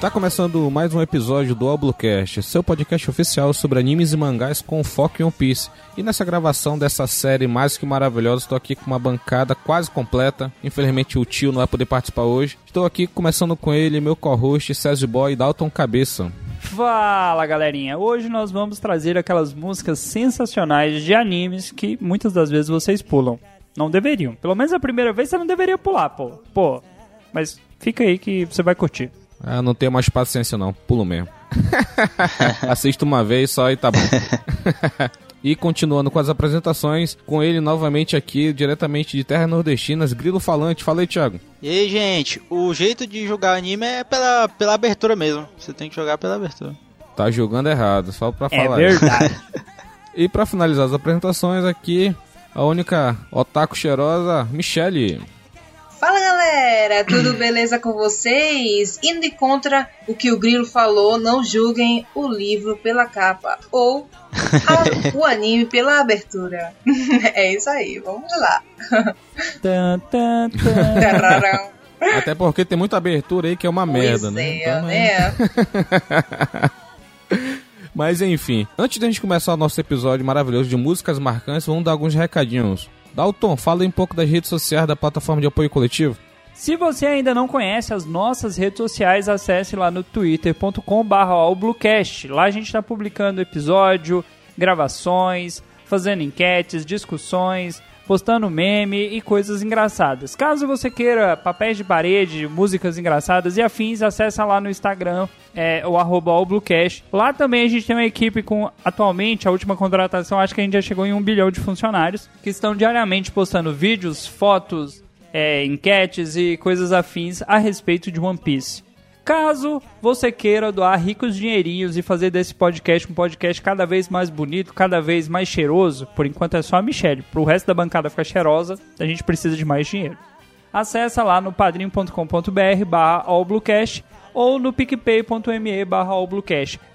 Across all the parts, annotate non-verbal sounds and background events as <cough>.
Está começando mais um episódio do Oblocast, seu podcast oficial sobre animes e mangás com foco em One Piece. E nessa gravação dessa série mais que maravilhosa, estou aqui com uma bancada quase completa. Infelizmente o tio não vai poder participar hoje. Estou aqui começando com ele, meu co-host César Boy Dalton Cabeça. Fala galerinha, hoje nós vamos trazer aquelas músicas sensacionais de animes que muitas das vezes vocês pulam. Não deveriam. Pelo menos a primeira vez você não deveria pular, pô. Pô, mas fica aí que você vai curtir. Ah, não tenho mais paciência não, pulo mesmo. <laughs> Assisto uma vez só e tá bom. <laughs> e continuando com as apresentações, com ele novamente aqui, diretamente de Terra Nordestinas, Grilo Falante. Fala aí, Thiago. E aí, gente, o jeito de jogar anime é pela, pela abertura mesmo. Você tem que jogar pela abertura. Tá jogando errado, só pra É falar. verdade. <laughs> E pra finalizar as apresentações aqui, a única otaku cheirosa, Michele. Fala galera, tudo beleza com vocês? Indo de contra o que o Grilo falou, não julguem o livro pela capa ou a- <laughs> o anime pela abertura. <laughs> É isso aí, vamos lá. <laughs> Tan, tan, tan. Tararão. Até porque tem muita abertura aí que é uma merda, Pois né? é, Então, né? Mas enfim, antes da gente começar o nosso episódio maravilhoso de músicas marcantes, vamos dar alguns recadinhos. Dalton, fala um pouco das redes sociais da plataforma de apoio coletivo. Se você ainda não conhece as nossas redes sociais, acesse lá no twitter.com/allbluecast. Lá a gente está publicando episódio, gravações, fazendo enquetes, discussões, postando meme e coisas engraçadas. Caso você queira papéis de parede, músicas engraçadas e afins, acessa lá no Instagram, é, o arroba allbluecast. Lá também a gente tem uma equipe com, atualmente, a última contratação, acho que a gente já chegou em um bilhão de funcionários, que estão diariamente postando vídeos, fotos, é, enquetes e coisas afins a respeito de One Piece. Caso você queira doar ricos dinheirinhos e fazer desse podcast um podcast cada vez mais bonito, cada vez mais cheiroso, por enquanto é só a Michelle. Pro resto da bancada ficar cheirosa, a gente precisa de mais dinheiro. Acesse lá no padrim.com.br barra ou no picpay.me barra.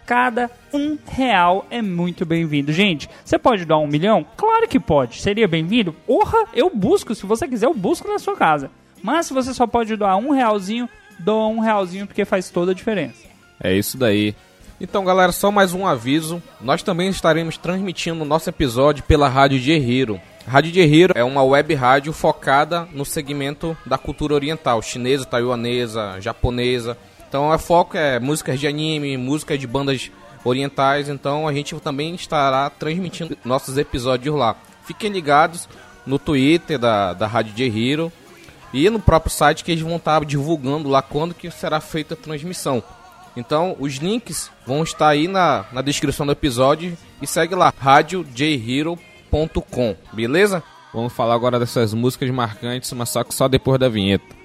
Cada um real é muito bem-vindo. Gente, você pode doar um milhão? Claro que pode. Seria bem-vindo? Porra, eu busco. Se você quiser, eu busco na sua casa. Mas se você só pode doar um realzinho, doa um realzinho porque faz toda a diferença. É isso daí. Então, galera, só mais um aviso. Nós também estaremos transmitindo o nosso episódio pela Rádio de Hero. Rádio de Hero é uma web rádio focada no segmento da cultura oriental, chinesa, taiwanesa, japonesa. Então, o foco é músicas de anime, músicas de bandas orientais. Então, a gente também estará transmitindo nossos episódios lá. Fiquem ligados no Twitter da, da Rádio de Hero e no próprio site que eles vão estar divulgando lá quando que será feita a transmissão. Então, os links vão estar aí na, na descrição do episódio e segue lá, radiojhero.com, beleza? Vamos falar agora dessas músicas marcantes, mas só que só depois da vinheta.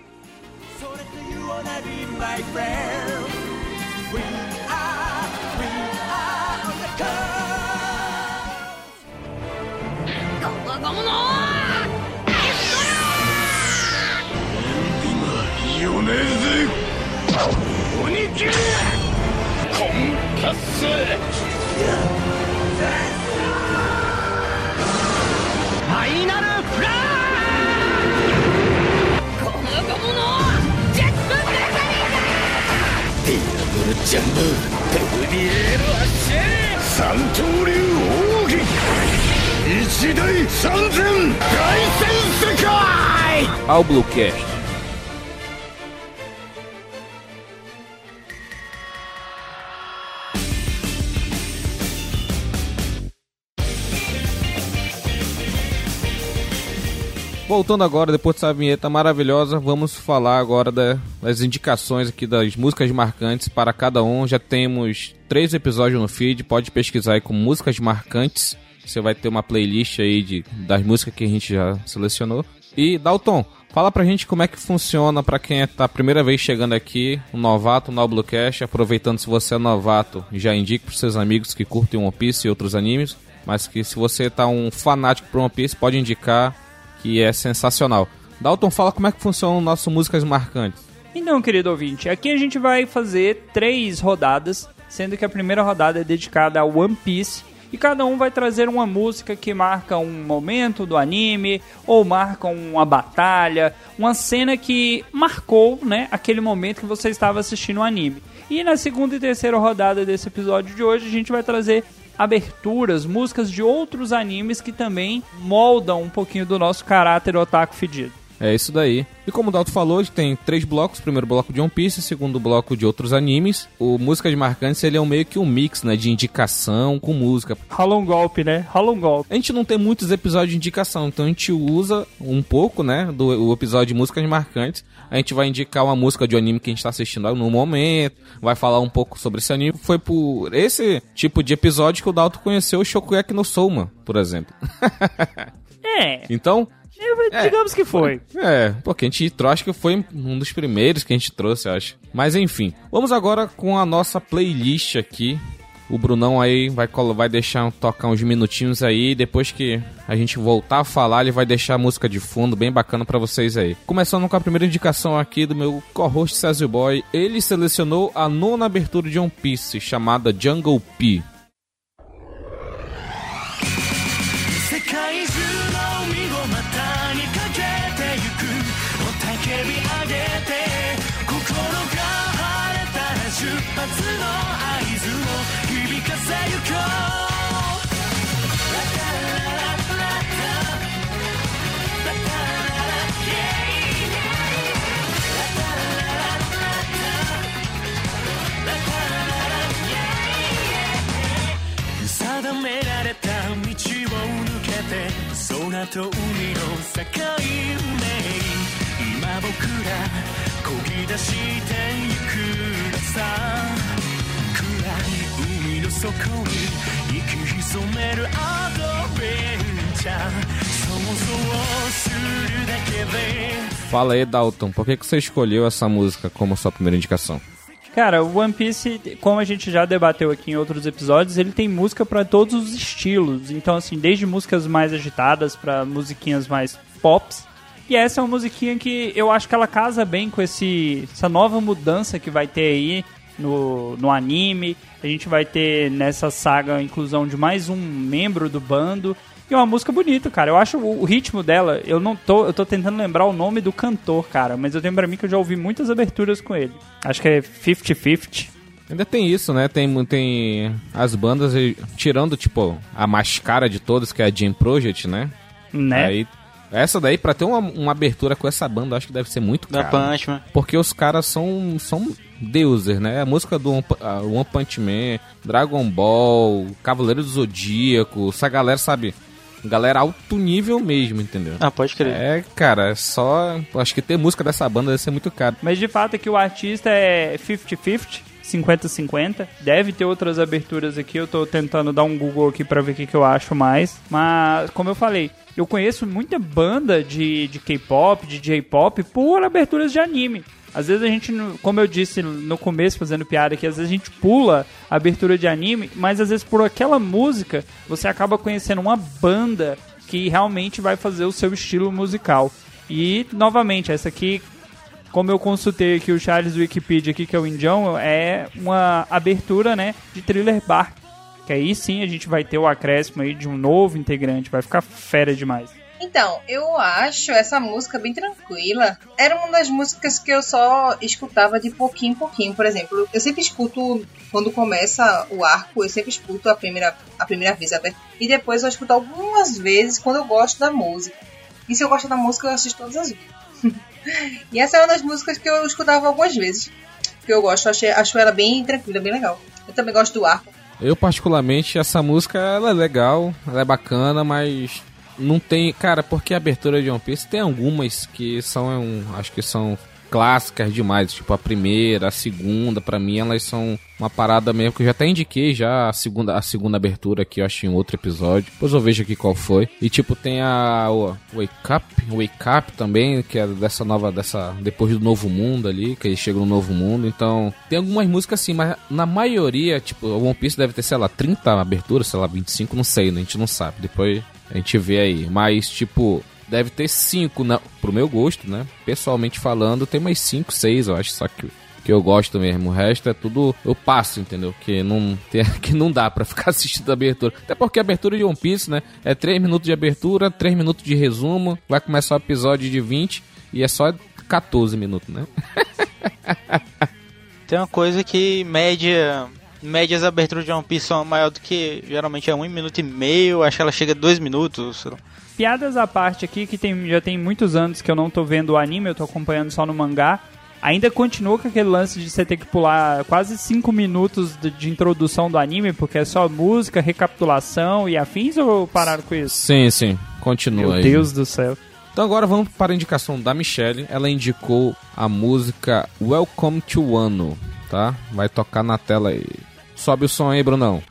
球コンパスファイナルフラッゴムゴムのジェットブレザリーだディアブルジャンボペルディエロアッシェ三刀流奥義一大三千大戦世界アウブロキャス Voltando agora, depois dessa vinheta maravilhosa, vamos falar agora da- das indicações aqui das músicas marcantes para cada um. Já temos três episódios no feed, pode pesquisar aí com músicas marcantes. Você vai ter uma playlist aí de, das músicas que a gente já selecionou. E Dalton, fala pra gente como é que funciona pra quem é, tá a primeira vez chegando aqui, um novato no Bluecast, aproveitando se você é novato, já indique pros seus amigos que curtem One Piece e outros animes, mas que se você tá um fanático por One Piece, pode indicar que é sensacional. Dalton, fala como é que funciona o nosso Músicas Marcantes. Então, querido ouvinte, aqui a gente vai fazer três rodadas, sendo que a primeira rodada é dedicada ao One Piece e cada um vai trazer uma música que marca um momento do anime ou marca uma batalha, uma cena que marcou, né, aquele momento que você estava assistindo o anime. E na segunda e terceira rodada desse episódio de hoje, a gente vai trazer aberturas, músicas de outros animes que também moldam um pouquinho do nosso caráter otaku fedido. É isso daí. E como o Dalton falou, tem três blocos. Primeiro bloco de One Piece, segundo bloco de outros animes. O Músicas Marcantes, ele é um meio que um mix, né? De indicação com música. Rola um golpe, né? Rola um golpe. A gente não tem muitos episódios de indicação, então a gente usa um pouco, né? Do o episódio de Músicas Marcantes. A gente vai indicar uma música de anime que a gente está assistindo no momento. Vai falar um pouco sobre esse anime. Foi por esse tipo de episódio que o Dalton conheceu o Shokugeki no Souma, por exemplo. <laughs> É. Então, É, digamos que foi. É, porque a gente trouxe, acho que foi um dos primeiros que a gente trouxe, eu acho. Mas enfim, vamos agora com a nossa playlist aqui. O Brunão aí vai, vai deixar tocar uns minutinhos aí. Depois que a gente voltar a falar, ele vai deixar a música de fundo bem bacana pra vocês aí. Começando com a primeira indicação aqui do meu co-host Boy. Ele selecionou a nona abertura de One Piece, chamada Jungle P. 空と海の境目今僕ら漕ぎ出してゆくのさ暗い海の底に息潜めるアドベンチャー想像するだけで Fala aí, Dalton, por que, que você escolheu essa música como sua primeira indicação? Cara, o One Piece, como a gente já debateu aqui em outros episódios, ele tem música pra todos os estilos. Então, assim, desde músicas mais agitadas pra musiquinhas mais pops. E essa é uma musiquinha que eu acho que ela casa bem com esse, essa nova mudança que vai ter aí no, no anime. A gente vai ter nessa saga a inclusão de mais um membro do bando. E é uma música bonita, cara. Eu acho o, o ritmo dela, eu não tô, eu tô tentando lembrar o nome do cantor, cara, mas eu tenho pra mim que eu já ouvi muitas aberturas com ele. Acho que é 50-50. Ainda tem isso, né? Tem, tem as bandas, e- tirando, tipo, a mais cara de todas, que é a Jam Project, né? Né? Aí, essa daí, pra ter uma, uma abertura com essa banda, eu acho que deve ser muito Da caro. Punchman. Porque os caras são, são deuses, né? A música do One, ah, One Punch Man, Dragon Ball, Cavaleiro do Zodíaco, essa galera, sabe? Galera alto nível mesmo, entendeu? Ah, pode crer. É, cara, é só. Acho que ter música dessa banda deve ser muito caro. Mas de fato é que o artista é 50-50, 50-50. Deve ter outras aberturas aqui, eu tô tentando dar um Google aqui pra ver o que, que eu acho mais. Mas, como eu falei, eu conheço muita banda de, de K-pop, de J-pop, por aberturas de anime. Às vezes a gente, como eu disse no começo, fazendo piada aqui, às vezes a gente pula a abertura de anime, mas às vezes por aquela música você acaba conhecendo uma banda que realmente vai fazer o seu estilo musical. E, novamente, essa aqui como eu consultei aqui o Charles Wikipedia aqui, que é o Indião, é uma abertura, né, de Thriller Bark. Que aí sim a gente vai ter o acréscimo aí de um novo integrante, vai ficar fera demais. Então, eu acho essa música bem tranquila. Era uma das músicas que eu só escutava de pouquinho em pouquinho. Por exemplo, eu sempre escuto, quando começa o arco, eu sempre escuto a primeira, a primeira vez. até- E depois eu escuto algumas vezes quando eu gosto da música. E se eu gosto da música, eu assisto todas as vezes. <laughs> e essa é uma das músicas que eu escutava algumas vezes. Que eu gosto, achei, acho ela bem tranquila, bem legal. Eu também gosto do arco. Eu, particularmente, essa música ela é legal, ela é bacana, mas não tem. Cara, porque a abertura de One Piece tem algumas que são. um, acho que são clássicas demais. Tipo, a primeira, a segunda, pra mim, elas são uma parada mesmo que eu já até indiquei já a segunda, a segunda abertura aqui, eu acho, em outro episódio. Depois eu vejo aqui qual foi. E tipo, tem a o Wake Up, Wake Up também, que é dessa nova, dessa. Depois do Novo Mundo ali, que eles chegam no Novo Mundo. Então, tem algumas músicas assim, mas na maioria, tipo, One Piece deve ter, sei lá, 30 aberturas, sei lá, 25, não sei, né? A gente não sabe. Depois a gente vê aí. Mas, tipo, deve ter cinco, na, pro meu gosto, né? Pessoalmente falando, tem mais cinco, seis, eu acho. Só que que eu gosto mesmo. O resto é tudo eu passo, entendeu? Que não, <laughs> tem, que não dá pra ficar <laughs> assistindo a abertura. Até porque a abertura de One Piece, né? É 3 minutos de abertura, 3 minutos de resumo, vai começar o episódio de 20 e é só 14 minutos, né? <laughs> Tem uma coisa que média. Médias aberturas de One Piece são maior do que geralmente é um minuto e meio, acho que ela chega a dois minutos. Piadas à parte aqui, que tem, já tem muitos anos que eu não tô vendo o anime, eu tô acompanhando só no mangá. Ainda continua com aquele lance de você ter que pular quase 5 minutos de, de introdução do anime, porque é só música, recapitulação e afins, ou pararam com isso? Sim, sim. Continua Meu aí. Deus do céu. Então agora vamos para a indicação da Michelle. Ela indicou a música Welcome to Wano, tá? Vai tocar na tela aí. Sobe o som aí, Brunão.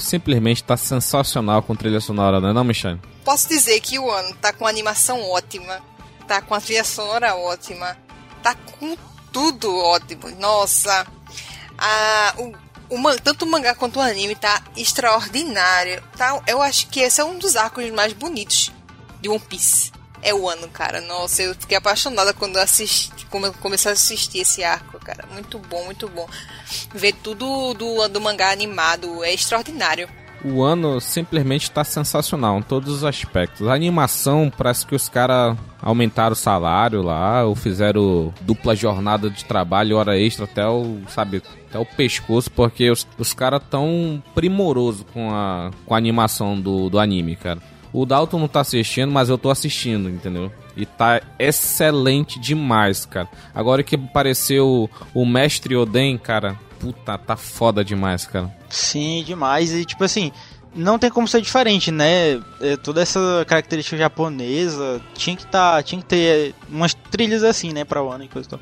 Simplesmente tá sensacional com trilha sonora, não é não, Michelle? Posso dizer que o ano tá com animação ótima, tá com a trilha sonora ótima, tá com tudo ótimo. Nossa, a, o, o tanto o mangá quanto o anime tá extraordinário. Tá, eu acho que esse é um dos arcos mais bonitos de One Piece. É o ano, cara. Nossa, eu fiquei apaixonada quando assisti, quando comecei a assistir esse arco, cara. Muito bom, muito bom. Ver tudo do, do mangá animado é extraordinário. O ano simplesmente tá sensacional em todos os aspectos. A animação, parece que os caras aumentaram o salário lá, ou fizeram dupla jornada de trabalho, hora extra até o, sabe, até o pescoço, porque os, os caras tão primoroso com a, com a animação do, do anime, cara. O Dalton não tá assistindo, mas eu tô assistindo, entendeu? E tá excelente demais, cara. Agora que apareceu o, o Mestre Oden, cara, puta, tá foda demais, cara. Sim, demais. E tipo assim, não tem como ser diferente, né? É, toda essa característica japonesa tinha que tá, tinha que ter umas trilhas assim, né, pra Wano e coisa e tal.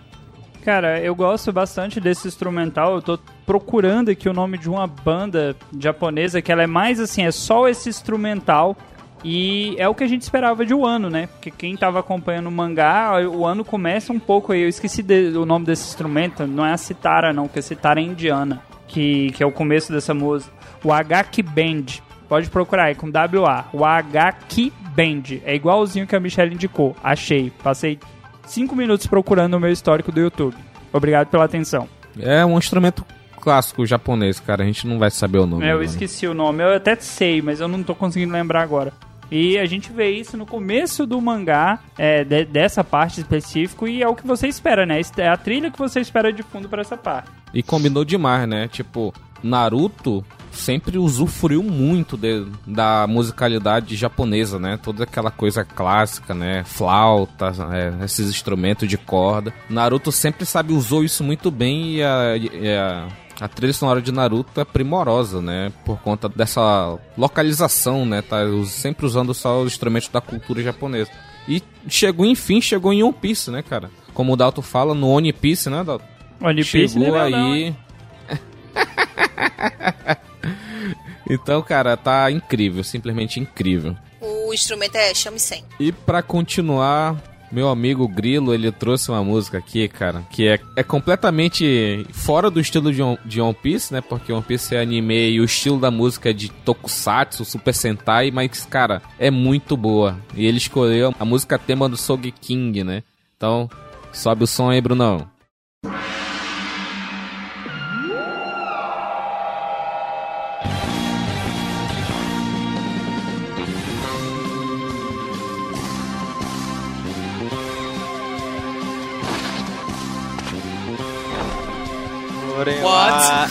Cara, eu gosto bastante desse instrumental. Eu tô procurando aqui o nome de uma banda japonesa que ela é mais assim, é só esse instrumental. E é o que a gente esperava de Wano, né? Porque quem tava acompanhando o mangá, o ano começa um pouco aí. Eu esqueci de- o nome desse instrumento, não é a citara, não, porque a citara é indiana, que, que é o começo dessa música. O Agaki Band. Pode procurar aí com WA. O Agaki Band. É igualzinho que a Michelle indicou. Achei. Passei cinco minutos procurando no meu histórico do YouTube. Obrigado pela atenção. É um instrumento clássico japonês, cara. A gente não vai saber o nome. É, eu agora. esqueci o nome. Eu até sei, mas eu não tô conseguindo lembrar agora. E a gente vê isso no começo do mangá, é, de- dessa parte específica, e é o que você espera, né? É a trilha que você espera de fundo pra essa parte. E combinou demais, né? Tipo, Naruto sempre usufruiu muito de- da musicalidade japonesa, né? Toda aquela coisa clássica, né? Flauta, é, esses instrumentos de corda. Naruto sempre sabe usou isso muito bem e a, e a, a trilha sonora de Naruto é primorosa, né? Por conta dessa localização, né? Tá sempre usando só os instrumentos da cultura japonesa. E chegou, enfim, chegou em One Piece, né, cara? Como o Dalton fala, no One Piece, né, Dalton? One Piece Chegou não, aí. <laughs> então, cara, tá incrível, simplesmente incrível. O instrumento é shamisen. E pra continuar, meu amigo Grilo, ele trouxe uma música aqui, cara, que é, é completamente fora do estilo de de One Piece, né? Porque One Piece é anime e o estilo da música é de Tokusatsu, Super Sentai, mas, cara, é muito boa. E ele escolheu a música tema do Sogeking, né? Então, sobe o som aí, Brunão. What?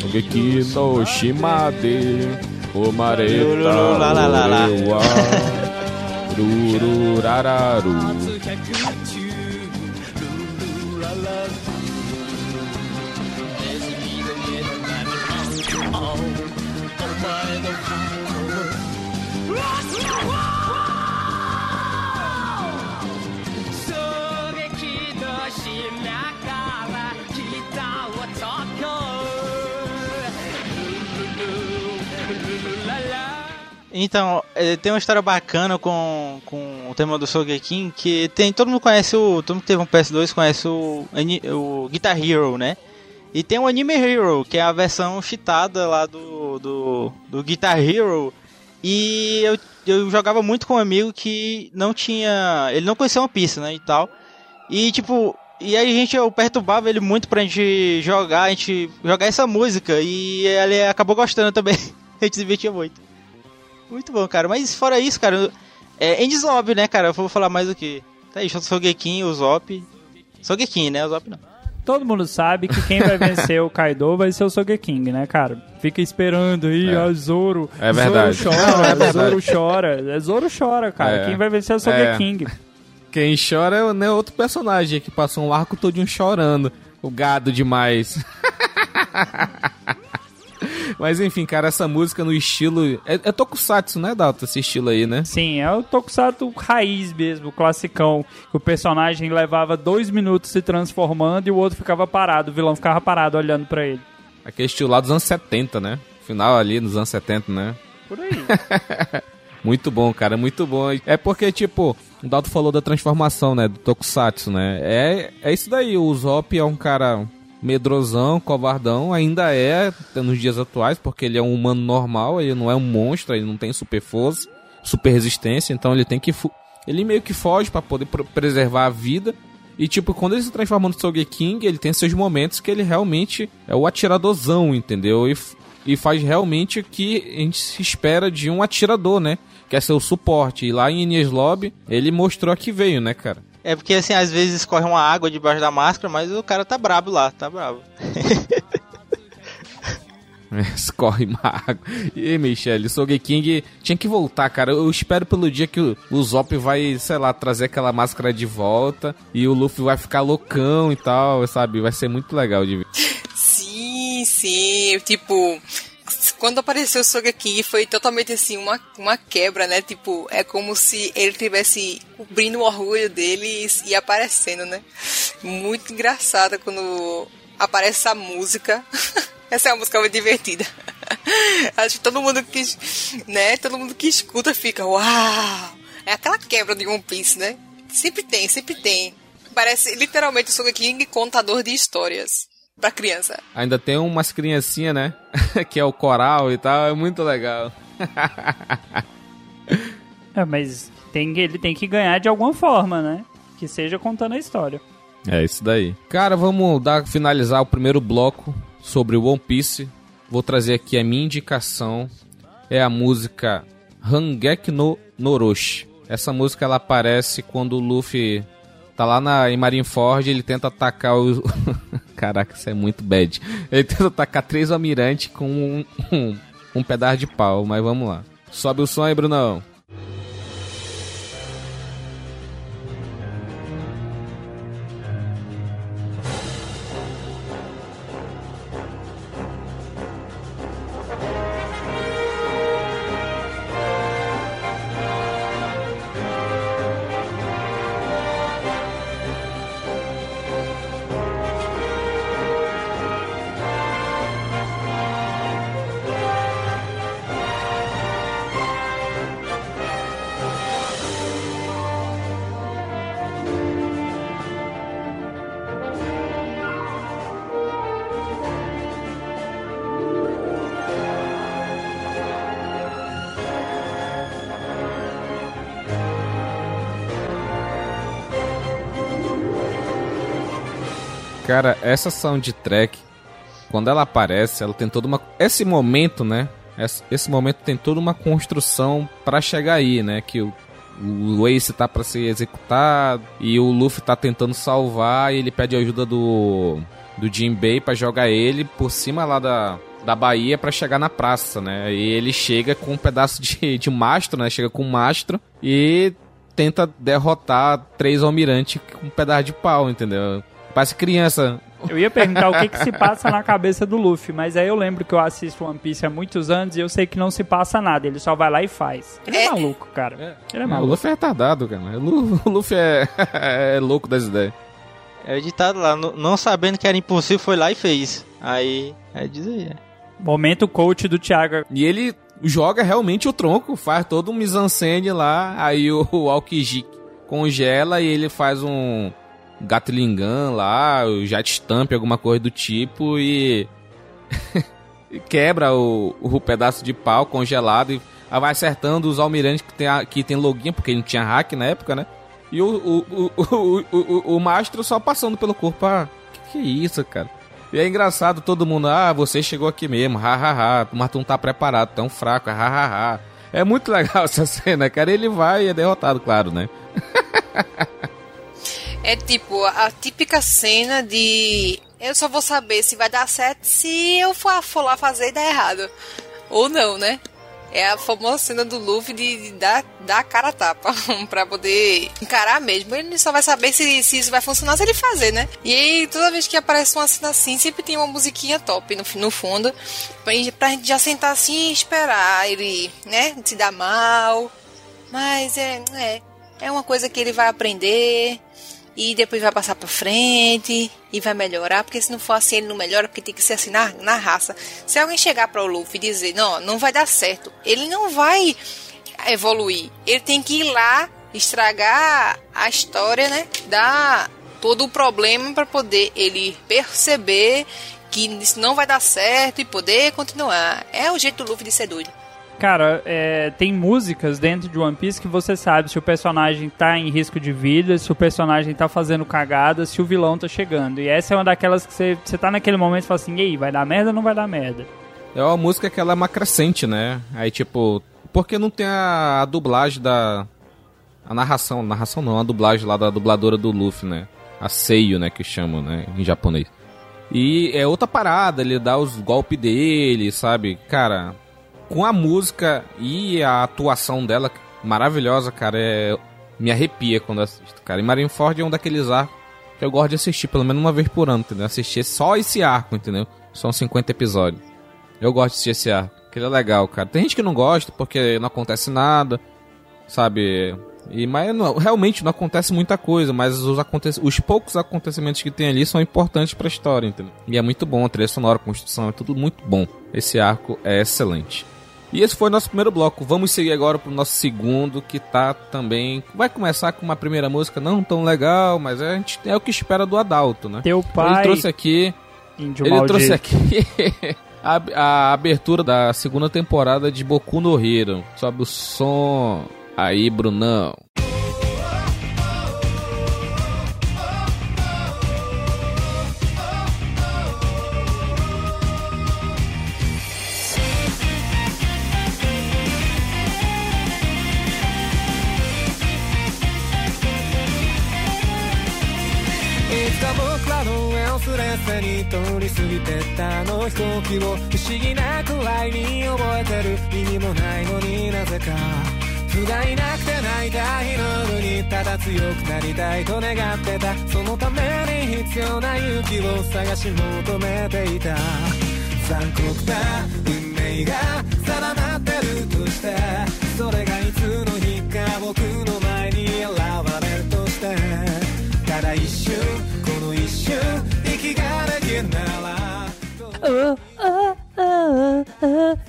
Shogeki no Shimade Omareta. Orewa Rururararu Então, é, tem uma história bacana com, com o tema do Sogeking, que tem, todo mundo conhece o, todo mundo que teve um PS2 conhece o, o Guitar Hero, né? E tem o Anime Hero, que é a versão cheatada lá do, do, do Guitar Hero. E eu, eu jogava muito com um amigo que não tinha, ele não conhecia uma pista, né, e tal. E tipo, e aí a gente, eu perturbava ele muito pra gente jogar, a gente jogar essa música, e ele acabou gostando também. <laughs> a gente se divertia muito. Muito bom, cara. Mas fora isso, cara, é Lobby, né, cara? Eu vou falar mais do que. Tá aí, o Sogeking, o Zop. Sogeking, né? O Zop não. Todo mundo sabe que quem vai vencer o Kaido vai ser o Sogeking, né, cara? Fica esperando aí, É. ó, Zoro. É verdade. Zoro Não, chora, <laughs> é verdade. Zoro chora. É Zoro chora, cara. É. Quem vai vencer é o Sogeking. Quem chora é o- né, outro personagem que passou um arco todinho chorando. O gado demais. <laughs> Mas enfim, cara, essa música no estilo. É, é Tokusatsu, né, Dalton? Esse estilo aí, né? Sim, é o Tokusatsu raiz mesmo, classicão. Que o personagem levava dois minutos se transformando e o outro ficava parado. O vilão ficava parado olhando pra ele. Aquele estilo lá dos anos 70, né? Final ali nos anos 70, né? Por aí. <laughs> Muito bom, cara, muito bom. É porque, tipo, o Dalton falou da transformação, né? Do Tokusatsu, né? É, é isso daí. O Zop é um cara medrosão, covardão, ainda é nos dias atuais, porque ele é um humano normal, ele não é um monstro, ele não tem super força, super resistência, então ele tem que. Ele meio que foge pra poder pr- preservar a vida. E, tipo, quando ele se transforma no Sogeking, ele tem seus momentos que ele realmente é o atiradorzão, entendeu? E, e faz realmente o que a gente se espera de um atirador, né? Que é ser o suporte. E lá em Enies Lobby, ele mostrou que veio, né, cara? É porque assim, às vezes escorre uma água debaixo da máscara, mas o cara tá brabo lá, tá brabo. <laughs> Escorre mago. E Michele, Sogeking tinha que voltar, cara. Eu espero pelo dia que o, o Zop vai, sei lá, trazer aquela máscara de volta e o Luffy vai ficar loucão e tal, sabe? Vai ser muito legal de ver. <laughs> Sim, sim. Tipo, quando apareceu o Sogeking foi totalmente assim, uma, uma quebra, né? Tipo, é como se ele tivesse cobrindo o orgulho dele e, aparecendo, né? Muito engraçada quando aparece essa música. <laughs> Essa é uma música muito divertida. <laughs> Acho que todo mundo que, né? Todo mundo que escuta fica, uau! É aquela quebra de One Piece, né? Sempre tem, sempre tem. Parece literalmente o Sogeking contador de histórias pra criança. Ainda tem umas criancinhas, né? <laughs> que é o coral e tal, é muito legal. <laughs> É, mas tem, ele tem que ganhar de alguma forma, né? Que seja contando a história. É isso daí. Cara, vamos dar finalizar o primeiro bloco sobre o One Piece. Vou trazer aqui a minha indicação. É a música Hangek no Noroshi. Essa música ela aparece quando o Luffy tá lá na, em Marineford, ele tenta atacar os. <laughs> Caraca, isso é muito bad. Ele tenta atacar três almirantes com um, um, um pedaço de pau, mas vamos lá. Sobe o som aí, Brunão. Cara, essa soundtrack, quando ela aparece, ela tem toda uma. Esse momento, né? Esse, momento tem toda uma construção pra chegar aí, né? Que o, o Ace tá pra ser executado e o Luffy tá tentando salvar e ele pede ajuda do. do Jinbei pra jogar ele por cima lá da, da Bahia pra chegar na praça, né? E ele chega com um pedaço de, de mastro, né? Chega com um mastro e tenta derrotar três almirantes com um pedaço de pau, entendeu? Parece criança. Eu ia perguntar o que, que se passa na cabeça do Luffy, mas aí eu lembro que eu assisto One Piece há muitos anos e eu sei que não se passa nada, ele só vai lá e faz. Ele é, É. maluco, cara. Ele é o maluco. Luffy é retardado, cara. O Lu- <laughs> o Luffy é, <laughs> é louco das ideias. É editado lá, não, sabendo que era impossível, foi lá e fez. Aí, é diz aí. é. Momento coach do Thiago. E ele joga realmente o tronco, faz todo um mise-en-scène lá, aí o, o Aokiji congela e ele faz um Gatling Gun lá, o Jet Stamp, alguma coisa do tipo, <laughs> e quebra o, o pedaço de pau congelado e vai acertando os almirantes que tem, a- que tem login, porque não tinha hack na época, né? E o, o, o, <laughs> o, o, o, mastro só passando pelo corpo, ah, que que é isso, cara? E é engraçado todo mundo, ah, você chegou aqui mesmo, hahaha, mas tu não tá preparado, tão fraco, hahaha. É muito <laughs> legal essa cena, cara. Ele vai e é derrotado, claro, né? É tipo a típica cena de eu só vou saber se vai dar certo se eu for, for lá fazer e dar errado. Ou não, né? É a famosa cena do Luffy de, de dar, dar a cara a tapa <laughs> pra poder encarar mesmo. Ele só vai saber se, se isso vai funcionar se ele fazer, né? E aí, toda vez que aparece uma cena assim, sempre tem uma musiquinha top no, no fundo. Pra, pra gente já sentar assim e esperar ele, né? Se dar mal. Mas é, é, é uma coisa que ele vai aprender e depois vai passar pra frente e vai melhorar, porque se não for assim ele não melhora, porque tem que ser assim na, na raça. Se alguém chegar para o Luffy e dizer, não, não vai dar certo, ele não vai evoluir. Ele tem que ir lá estragar a história, né? Dar todo o problema para poder ele perceber que isso não vai dar certo e poder continuar. É o jeito do Luffy de ser doido. Cara, é, tem músicas dentro de One Piece que você sabe se o personagem tá em risco de vida, se o personagem tá fazendo cagada, se o vilão tá chegando. E essa é uma daquelas que você, você tá naquele momento e fala assim, ei, vai dar merda ou não vai dar merda? É uma música que ela é uma crescente, né? Aí, tipo, porque não tem a, a dublagem da. A narração, narração não, a dublagem lá da dubladora do Luffy, né? A Seiyu, né? Que chamam, né? Em japonês. E é outra parada, ele dá os golpes dele, sabe? Cara, com a música e a atuação dela maravilhosa, cara, é... me arrepia quando assisto, cara. E Marineford é um daqueles arcos que eu gosto de assistir, pelo menos uma vez por ano, entendeu? Assistir só esse arco, entendeu? São 50 episódios. Eu gosto de assistir esse arco, que ele é legal, cara. Tem gente que não gosta porque não acontece nada, sabe? E, mas não- realmente não acontece muita coisa, mas os, aconte os poucos acontecimentos que tem ali são importantes pra história, entendeu? E é muito bom, a trilha sonora, a construção, é tudo muito bom. Esse arco é excelente. E esse foi o nosso primeiro bloco. Vamos seguir agora pro nosso segundo, que tá também. Vai começar com uma primeira música não tão legal, mas a gente é o que espera do Adalto, né? Teu Então Ele pai, trouxe aqui índio ele maldito. trouxe aqui <laughs> a, a abertura da segunda temporada de Boku no Hero. Sobe o som aí, Brunão. をすれすれに通り過ぎてったあの飛行機を不思議なくらいに覚えてる。意味もないのになぜか不甲斐なくて泣いた日の夜にただ強くなりたいと願ってた。そのために必要な勇気を探し求めていた。残酷な運命が定まってるとしてそれがいつの日か僕の前に現れるとしてただ一瞬この一瞬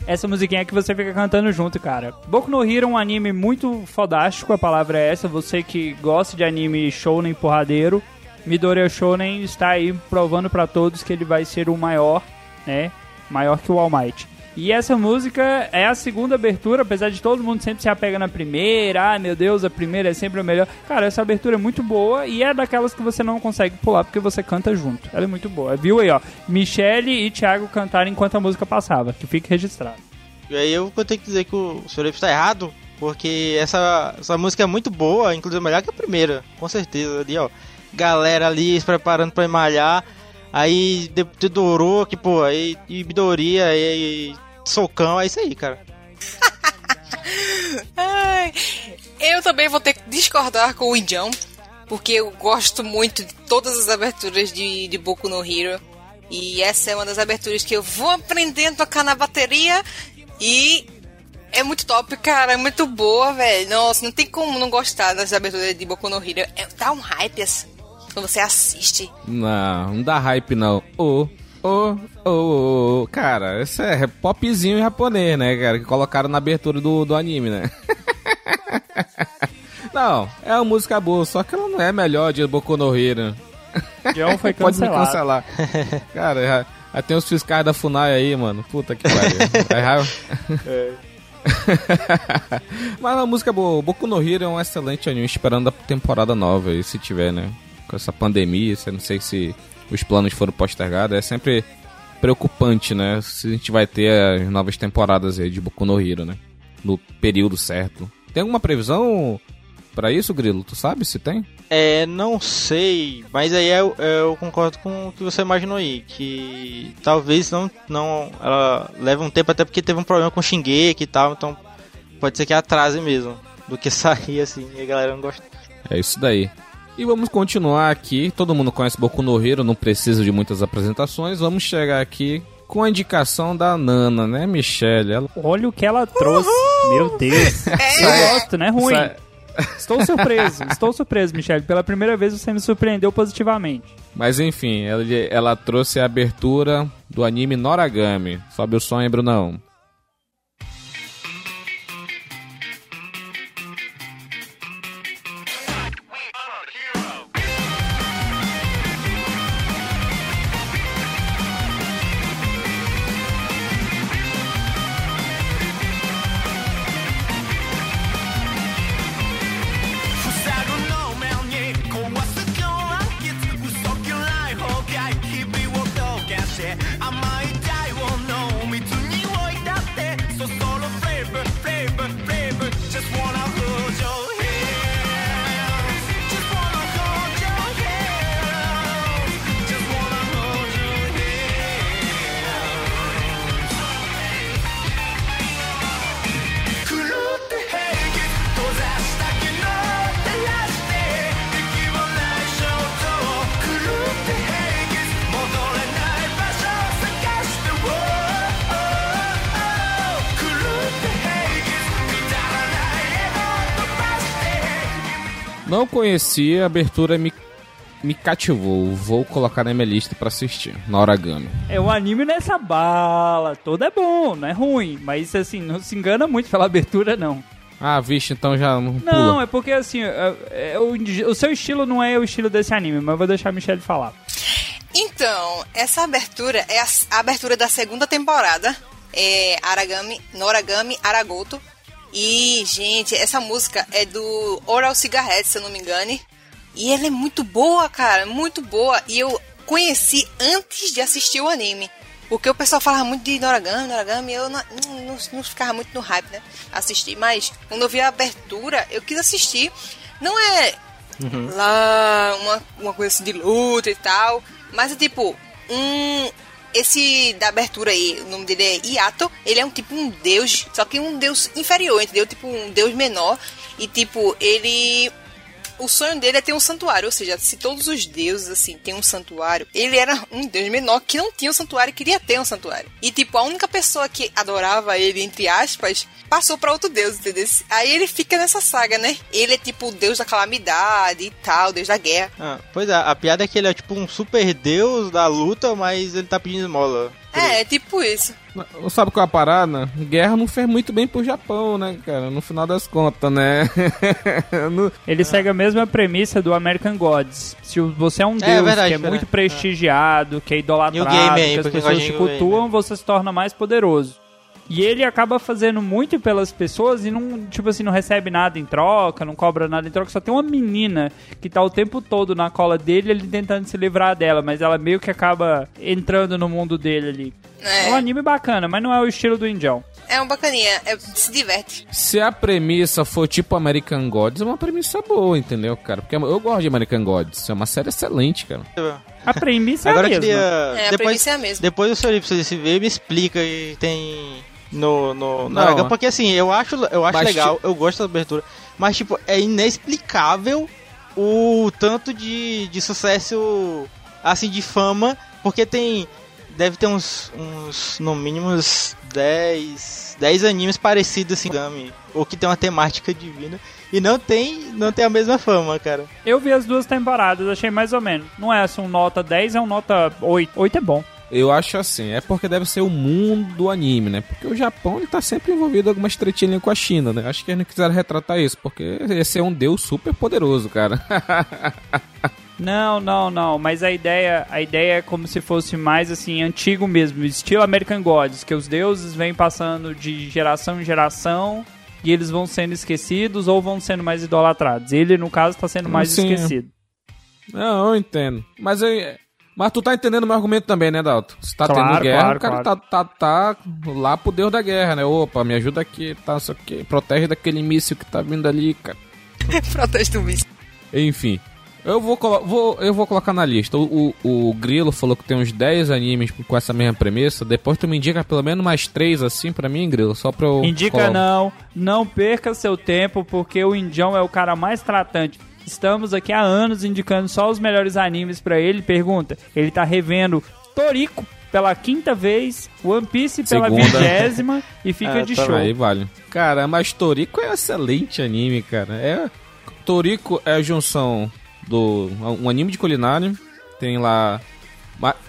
essa musiquinha é que você fica cantando junto, cara. Boku no Hero é um anime muito fodástico, a palavra é essa. Você que gosta de anime shounen porradeiro, Midoriya Shonen está aí provando para todos que ele vai ser o maior, né? Maior que o All Might. E essa música é a segunda abertura, apesar de todo mundo sempre se apega na primeira. Ah, meu Deus, a primeira é sempre a melhor. Cara, essa abertura é muito boa e é daquelas que você não consegue pular porque você canta junto. Ela é muito boa. Viu aí, ó? Michele e Thiago cantaram enquanto a música passava, que fique registrado. E aí eu vou ter que dizer que o Sr. está errado, porque essa, essa música é muito boa, inclusive melhor que a primeira, com certeza. Ali, ó, galera ali se preparando pra malhar. aí de- Dedorou, que pô, aí Ibidoria, aí, aí Socão, é isso aí, cara. <laughs> Ai, eu também vou ter que discordar com o Indião, porque eu gosto muito de todas as aberturas de, de Boku no Hero. E essa é uma das aberturas que eu vou aprendendo a tocar na bateria e é muito top, cara, é muito boa, velho. Nossa, não tem como não gostar das aberturas de Boku no Hero. É, dá um hype assim, quando você assiste. Não, não dá hype não. Ô, ô, ô, ô. Cara, esse é popzinho japonês, né, cara? Que colocaram na abertura do, do anime, né? <laughs> Não, é uma música boa, só que ela não é melhor de Boku no Hero. John foi <laughs> Pode cancelar. Cara, já, tem os fiscais da FUNAI aí, mano. Puta que pariu. Raiva. <laughs> Mas a música é boa. Boku no Hero é um excelente anime, esperando a temporada nova aí, se tiver, né? Com essa pandemia, eu não sei se os planos foram postergados. É sempre preocupante, né? Se a gente vai ter as novas temporadas aí de Boku no Hero, né? No período certo. Tem alguma previsão pra isso, Grilo? Tu sabe se tem? É, não sei, mas aí eu, eu concordo com o que você imaginou aí, que talvez não, não, ela leve um tempo até porque teve um problema com o Shingeki e tal, então pode ser que atrase mesmo, do que <laughs> sair assim, e a galera não gosta. É isso daí. E vamos continuar aqui. Todo mundo conhece Boku no Hero, não precisa de muitas apresentações. Vamos chegar aqui com a indicação da Nana, né, Michelle? Ela... Olha o que ela trouxe. Meu Deus. <laughs> Eu gosto, não é ruim. Sa- Estou surpreso. Estou surpreso, Michelle. Pela primeira vez você me surpreendeu positivamente. Mas enfim, ela, ela trouxe a abertura do anime Noragami. Sobe o som aí, Brunão. Conhecia, a abertura me, me cativou. Vou colocar na minha lista pra assistir. Noragami. É o anime nessa bala. Todo é bom, não é ruim. Mas assim, não se engana muito pela abertura, não. Ah, vixe, então já não pula. Não, é porque assim, é- é o, o seu estilo não é o estilo desse anime, mas eu vou deixar a Michelle falar. Então, essa abertura é a, a abertura da segunda temporada. É Aragami, Noragami Aragoto. E, gente, essa música é do Oral Cigarette, se eu não me engane. E ela é muito boa, cara, muito boa. E eu conheci antes de assistir o anime. Porque o pessoal falava muito de Noragami, Noragami, e eu não, não, não- ficava muito no hype, né? Assistir. Mas quando eu vi a abertura, eu quis assistir. Não é lá uma, uma coisa assim de luta e tal. Mas é tipo, um. Esse da abertura aí, o nome dele é Yato, ele é um tipo um deus, só que um deus inferior, entendeu? Tipo um deus menor. E tipo, ele. O sonho dele é ter um santuário, ou seja, se todos os deuses assim têm um santuário, ele era um deus menor que não tinha um santuário e queria ter um santuário. E tipo, a única pessoa que adorava ele, entre aspas, passou pra outro deus, entendeu? Aí ele fica nessa saga, né? Ele é tipo o deus da calamidade e tal, o deus da guerra. Ah, pois é, a piada é que ele é tipo um super deus da luta, mas ele tá pedindo esmola. É, é tipo isso. Não Sabe qual é a parada? Guerra não fez muito bem pro Japão, né, cara? No final das contas, né? <laughs> No- Ele segue a mesma premissa do American Gods. Se você é um É, deus verdade, que é verdade. muito prestigiado, que é idolatrado, aí, que as pessoas te cultuam, você se torna mais poderoso. E ele acaba fazendo muito pelas pessoas e não, tipo assim, não recebe nada em troca, não cobra nada em troca. Só tem uma menina que tá o tempo todo na cola dele, ele tentando se livrar dela, mas ela meio que acaba entrando no mundo dele ali. É, É. um anime bacana, mas não é o estilo do Indião. É uma bacaninha, é, se diverte. Se a premissa for tipo American Gods, é uma premissa boa, entendeu, cara? Porque eu gosto de American Gods. É uma série excelente, cara. A premissa é a Agora mesma. queria. É, a depois, premissa é a mesma. depois o senhor Ipsos se vê, me explica e tem. No, no, na Não, Mega, porque assim, eu acho, eu acho mas legal, eu gosto da abertura, mas tipo, é inexplicável o tanto de, de sucesso, assim, de fama, porque tem, deve ter uns, uns no mínimo uns 10, 10 animes parecidos assim, Gami, ou que tem uma temática divina, e não tem, não tem a mesma fama, cara. Eu vi as duas temporadas, achei mais ou menos. Não é assim um nota 10, é um nota 8. 8 é bom. Eu acho assim, é porque deve ser o mundo do anime, né? Porque o Japão ele tá sempre envolvido em algumas tretinhas com a China, né? Acho que eles não quiseram retratar isso, porque esse é um deus super poderoso, cara. <laughs> Não, não, não. Mas a ideia, a ideia é como se fosse mais assim antigo mesmo, estilo American Gods, que os deuses vêm passando de geração em geração e eles vão sendo esquecidos ou vão sendo mais idolatrados. Ele no caso tá sendo mais Sim. esquecido. não, eu entendo. Mas eu, mas tu tá entendendo o meu argumento também, né, Dalton? Se tá Claro, tendo guerra, claro, o cara claro. Tá, tá, tá lá pro deus da guerra, né? Opa, me ajuda aqui, tá, não sei o quê. Protege daquele míssil que tá vindo ali, cara. <laughs> Protege do vício. Enfim. Eu vou, vou, eu vou colocar na lista. O, o, o Grilo falou que tem uns 10 animes com essa mesma premissa. Depois tu me indica pelo menos mais 3 assim pra mim, Grilo. Só pra eu. Indica colo- não, não perca seu tempo, porque o Indião é o cara mais tratante. Estamos aqui há anos indicando só os melhores animes pra ele. Pergunta, ele tá revendo Toriko pela quinta vez, One Piece pela Segunda. vigésima e <laughs> fica É, de tá show. Aí vale. Cara, mas Toriko é um excelente anime, cara. É. Toriko é a junção do. Um anime de culinária. Tem lá.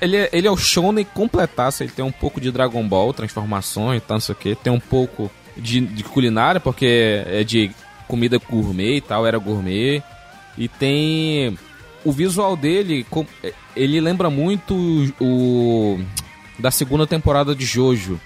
Ele é, ele é o shonen completaço. Ele tem um pouco de Dragon Ball, transformações e tal, não sei o que. Tem um pouco de, de culinária, porque é de comida gourmet e tal, era gourmet. E tem. O visual dele, com- ele lembra muito o. Da segunda temporada de Jojo.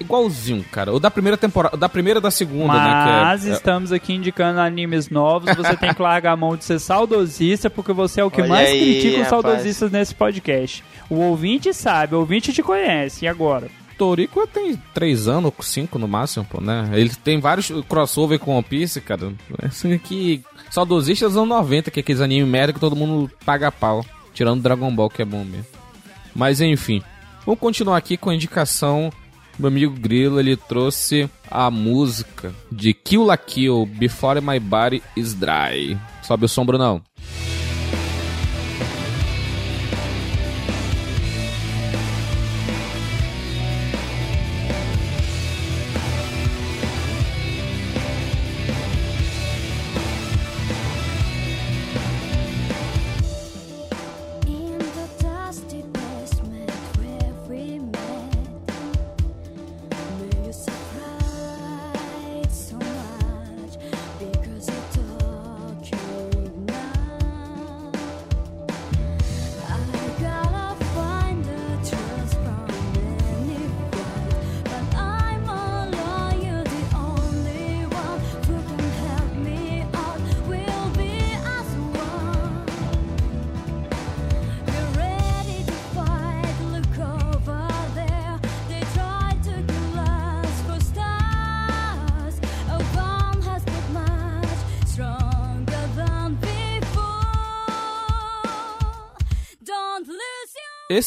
Igualzinho, cara. O da primeira temporada. Da primeira e da segunda, Mas né? É- estamos aqui indicando animes novos. Você tem que largar a mão de ser saudosista, porque você é o que Olha mais aí, critica os rapaz. saudosistas nesse podcast. O ouvinte sabe, o ouvinte te conhece. E agora? Toriko tem 3 anos, 5 no máximo, pô, né? Ele tem vários crossover com One Piece, cara. Assim que. Saudosistas dos anos 90, que é aqueles anime merda que todo mundo paga pau. Tirando Dragon Ball, que é bom mesmo. Mas enfim. Vamos continuar aqui com a indicação. Meu amigo Grilo, ele trouxe a música de Kill la Kill, Before My Body Is Dry. Sobe o som, Brunão. In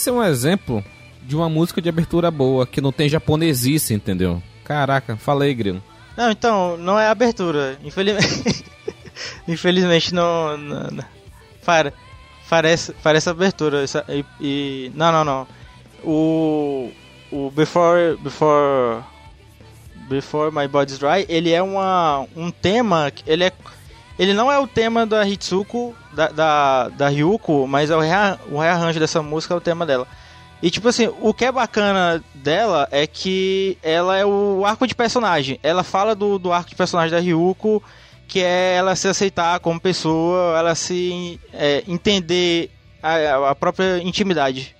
Esse é um exemplo de uma música de abertura boa, que não tem japonesice, entendeu? Caraca, falei, Grilo. Não, então, não é abertura. Infelizmente. <laughs> Infelizmente não. não, não. Para. Parece, parece abertura. Essa- e, e- Não, não, não. O. O Before. Before. Before My Body's Dry, ele é uma, um tema. Ele é. Ele não é o tema da Hitsuko, da, da, da Ryuko, mas é o, rea, o rearranjo dessa música é o tema dela. E tipo assim, o que é bacana dela é que ela é o arco de personagem. Ela fala do, do arco de personagem da Ryuko, que é ela se aceitar como pessoa, ela se é, entender a, a própria intimidade.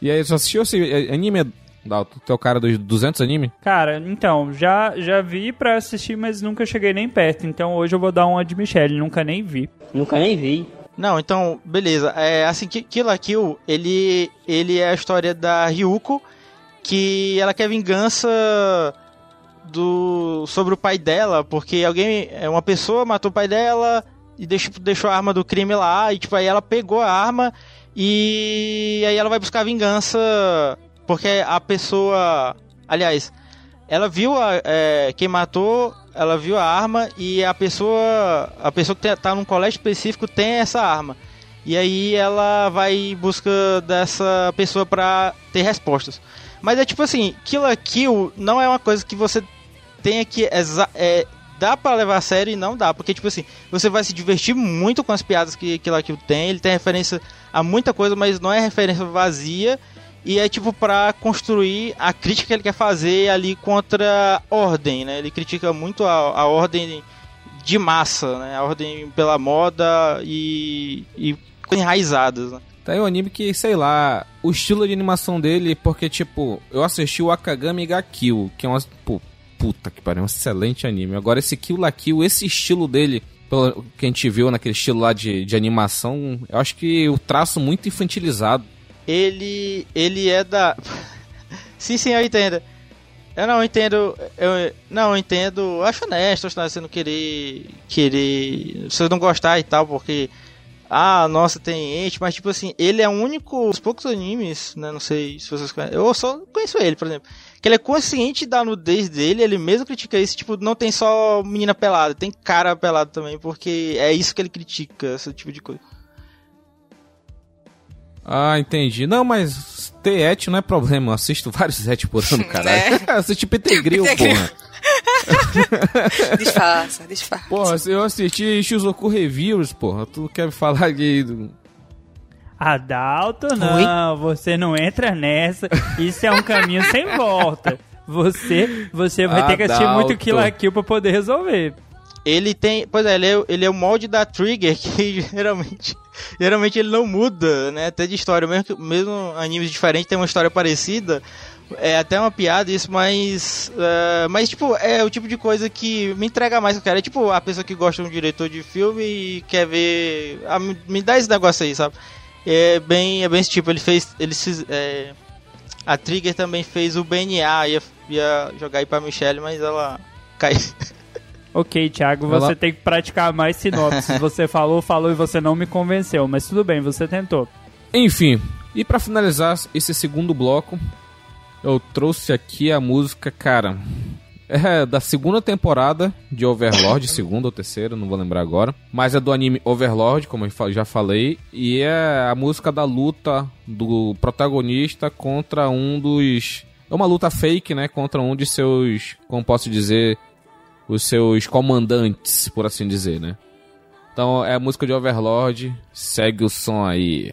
E aí, você assistiu esse anime, Dalton? Tu é o cara dos 200 anime? Cara, então, já, já vi pra assistir, mas nunca cheguei nem perto. Então hoje eu vou dar uma de Michelle, nunca nem vi. Nunca nem vi. Não, então, beleza. É assim, que Kill la Kill, ele, ele é a história da Ryuko, que ela quer vingança do sobre o pai dela, porque alguém, é uma pessoa matou o pai dela e deixou, deixou a arma do crime lá, e tipo, aí ela pegou a arma e aí ela vai buscar vingança, porque a pessoa, aliás, ela viu a, é, quem matou, ela viu a arma e a pessoa, a pessoa que tá num colégio específico tem essa arma. E aí ela vai em busca dessa pessoa pra ter respostas. Mas é tipo assim, Kill la Kill não é uma coisa que você tenha que é, dá pra levar a sério e não dá, porque tipo assim, você vai se divertir muito com as piadas que Kill la Kill tem, ele tem referência a muita coisa, mas não é referência vazia. E é tipo pra construir a crítica que ele quer fazer ali contra a ordem, né? Ele critica muito a, a ordem de massa, né? A ordem pela moda e, e enraizadas, né? Tá aí um anime que, sei lá, o estilo de animação dele, porque, tipo, eu assisti o Akagami ga Kill, que é uma. Pô, puta que pariu, um excelente anime. Agora, esse Kill la Kill, esse estilo dele, pelo que a gente viu naquele estilo lá de, de animação, eu acho que o traço muito infantilizado. Ele, ele é da. <laughs> sim, sim, eu entendo. Eu não entendo. Eu não entendo. Acho honesto, acho honesto você não querer. Querer. Você não gostar e tal, porque. Ah, nossa, tem ente, mas tipo assim, ele é o único dos poucos animes, né? Não sei se vocês conhecem. Eu só conheço ele, por exemplo. Que ele é consciente da nudez dele, ele mesmo critica isso, tipo, não tem só menina pelada, tem cara pelado também, porque é isso que ele critica, esse tipo de coisa. Ah, entendi. Não, mas ter et não é problema. Eu assisto vários <laughs> et por ano, <laughs> caralho. É. <laughs> Assisti Petegril, Petegril. porra. Disfarça, disfarça. Porra, eu assisti Shizuku Reviews, porra. Tu quer falar de. Adalto, não, você não entra nessa. Isso é um caminho sem volta. Você, você vai ter que assistir Adalto. muito Kill la Kill pra poder resolver. Ele tem. Pois é, ele é, ele é o molde da Trigger, que geralmente. <laughs> Geralmente ele não muda, né? Até de história. Mesmo, que- mesmo animes diferentes tem uma história parecida. É até uma piada isso, mas. é, mas, tipo, é o tipo de coisa que me entrega mais, cara. É tipo a pessoa que gosta de um diretor de filme e quer ver. Ah, me, me dá esse negócio aí, sabe? É bem, é bem esse tipo. Ele fez. Ele se, é, a Trigger também fez o BNA. Ia, ia jogar aí pra Michelle, mas ela <laughs> caiu. Ok, Thiago, Vai você lá. tem que praticar mais sinopses. <laughs> Você falou, falou e você não me convenceu, mas tudo bem, você tentou. Enfim, e pra finalizar esse segundo bloco, eu trouxe aqui a música, cara, é da segunda temporada de Overlord, <coughs> segunda ou terceira, não vou lembrar agora, mas é do anime Overlord, como eu já falei, e é a música da luta do protagonista contra um dos é uma luta fake, né, contra um de seus, como posso dizer, os seus comandantes, por assim dizer, né? Então é a música de Overlord, segue o som aí.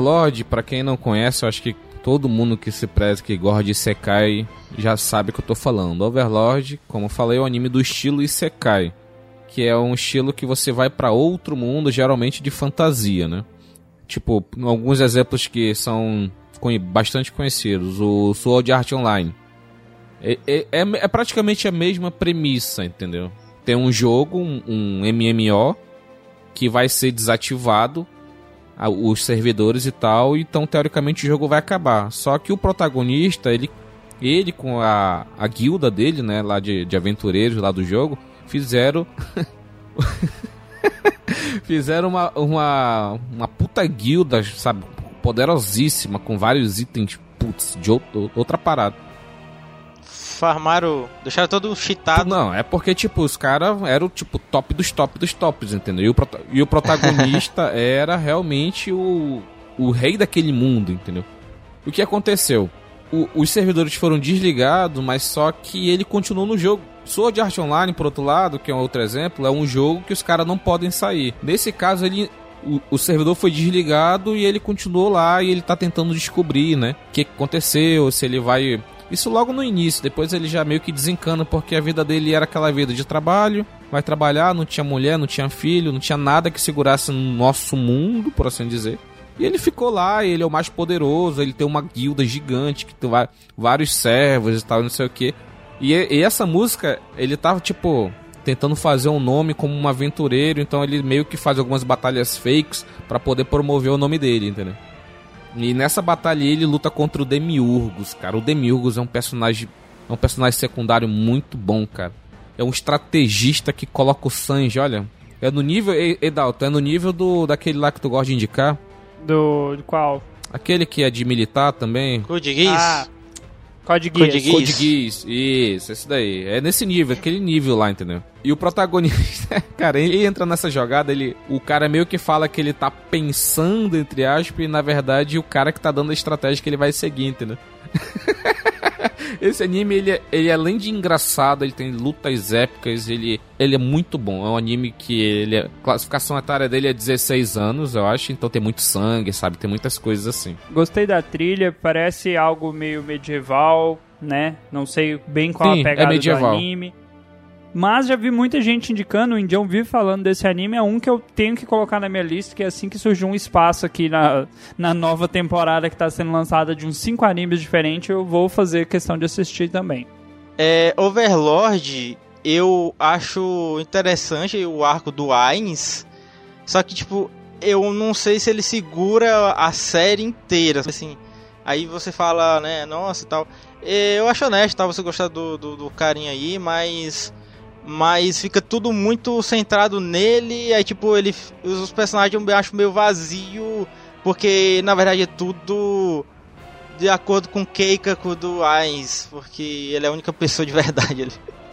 Overlord, pra quem não conhece, eu acho que todo mundo que se preza que gosta de Isekai já sabe o que eu tô falando. Overlord, como eu falei, é o anime do estilo Isekai, que é um estilo que você vai pra outro mundo, geralmente de fantasia, né? Tipo, alguns exemplos que são bastante conhecidos, o Sword Art Online. É, é- é- é praticamente a mesma premissa, entendeu? Tem um jogo, um, um MMO, que vai ser desativado os servidores e tal, então teoricamente o jogo vai acabar. Só que o protagonista, ele, ele com a, a guilda dele, né, lá de, de aventureiros lá do jogo, fizeram <laughs> fizeram uma, uma uma puta guilda, sabe, poderosíssima com vários itens putz, de outro- outra parada. Farmaram. Deixaram todo cheatado. Não, é porque, tipo, os caras eram, tipo, top dos top dos tops, entendeu? E o, prota- e o protagonista <laughs> era realmente o, o rei daquele mundo, entendeu? O que aconteceu? O- os servidores foram desligados, mas só que ele continuou no jogo. Sword Art Online, por outro lado, que é um outro exemplo, é um jogo que os caras não podem sair. Nesse caso, ele o, o servidor foi desligado e ele continuou lá e ele tá tentando descobrir, né? O que que aconteceu, se ele vai. Isso logo no início, depois ele já meio que desencana porque a vida dele era aquela vida de trabalho, vai trabalhar, não tinha mulher, não tinha filho, não tinha nada que segurasse no nosso mundo, por assim dizer. E ele ficou lá, ele é o mais poderoso, ele tem uma guilda gigante que tem vários servos e tal, não sei o que. E, e essa música, ele tava tipo tentando fazer um nome como um aventureiro, então ele meio que faz algumas batalhas fakes pra poder promover o nome dele, entendeu? E nessa batalha ele luta contra o Demiurgos, cara. O Demiurgos é um personagem é um personagem secundário muito bom, cara. É um estrategista que coloca o Sanji, olha. É no nível, E- Edalto, é no nível do daquele lá que tu gosta de indicar. Do, do qual? Aquele que é de militar também. Code Geass? Ah, Code Code Geass. Geass. Code Geass, isso, esse daí. É nesse nível, aquele nível lá, entendeu? E o protagonista, <laughs> cara, ele entra nessa jogada, ele, o cara meio que fala que ele tá pensando, entre aspas, e na verdade o cara que tá dando a estratégia que ele vai seguir, entendeu? <laughs> Esse anime, ele, é- ele além de engraçado, ele tem lutas épicas, ele, ele é muito bom. É um anime que ele é- a classificação etária dele é 16 anos, eu acho, então tem muito sangue, sabe? Tem muitas coisas assim. Gostei da trilha, parece algo meio medieval, né? Não sei bem qual Sim, a é pegada do medieval. anime. Mas já vi muita gente indicando, o Indião vive falando desse anime, é um que eu tenho que colocar na minha lista, que é assim que surgiu um espaço aqui na, na nova temporada que tá sendo lançada de uns cinco animes diferentes, eu vou fazer questão de assistir também. É, Overlord, eu acho interessante o arco do Ainz, só que, tipo, eu não sei se ele segura a série inteira, assim. Aí você fala, né, nossa e tal. É, Eu acho honesto, tá, você gostar do, do, do carinha aí, mas... Mas fica tudo muito centrado nele, aí, tipo, ele... Os personagens eu acho meio vazio, porque, na verdade, é tudo de acordo com o Keikaku do Ainz, porque ele é a única pessoa de verdade ali.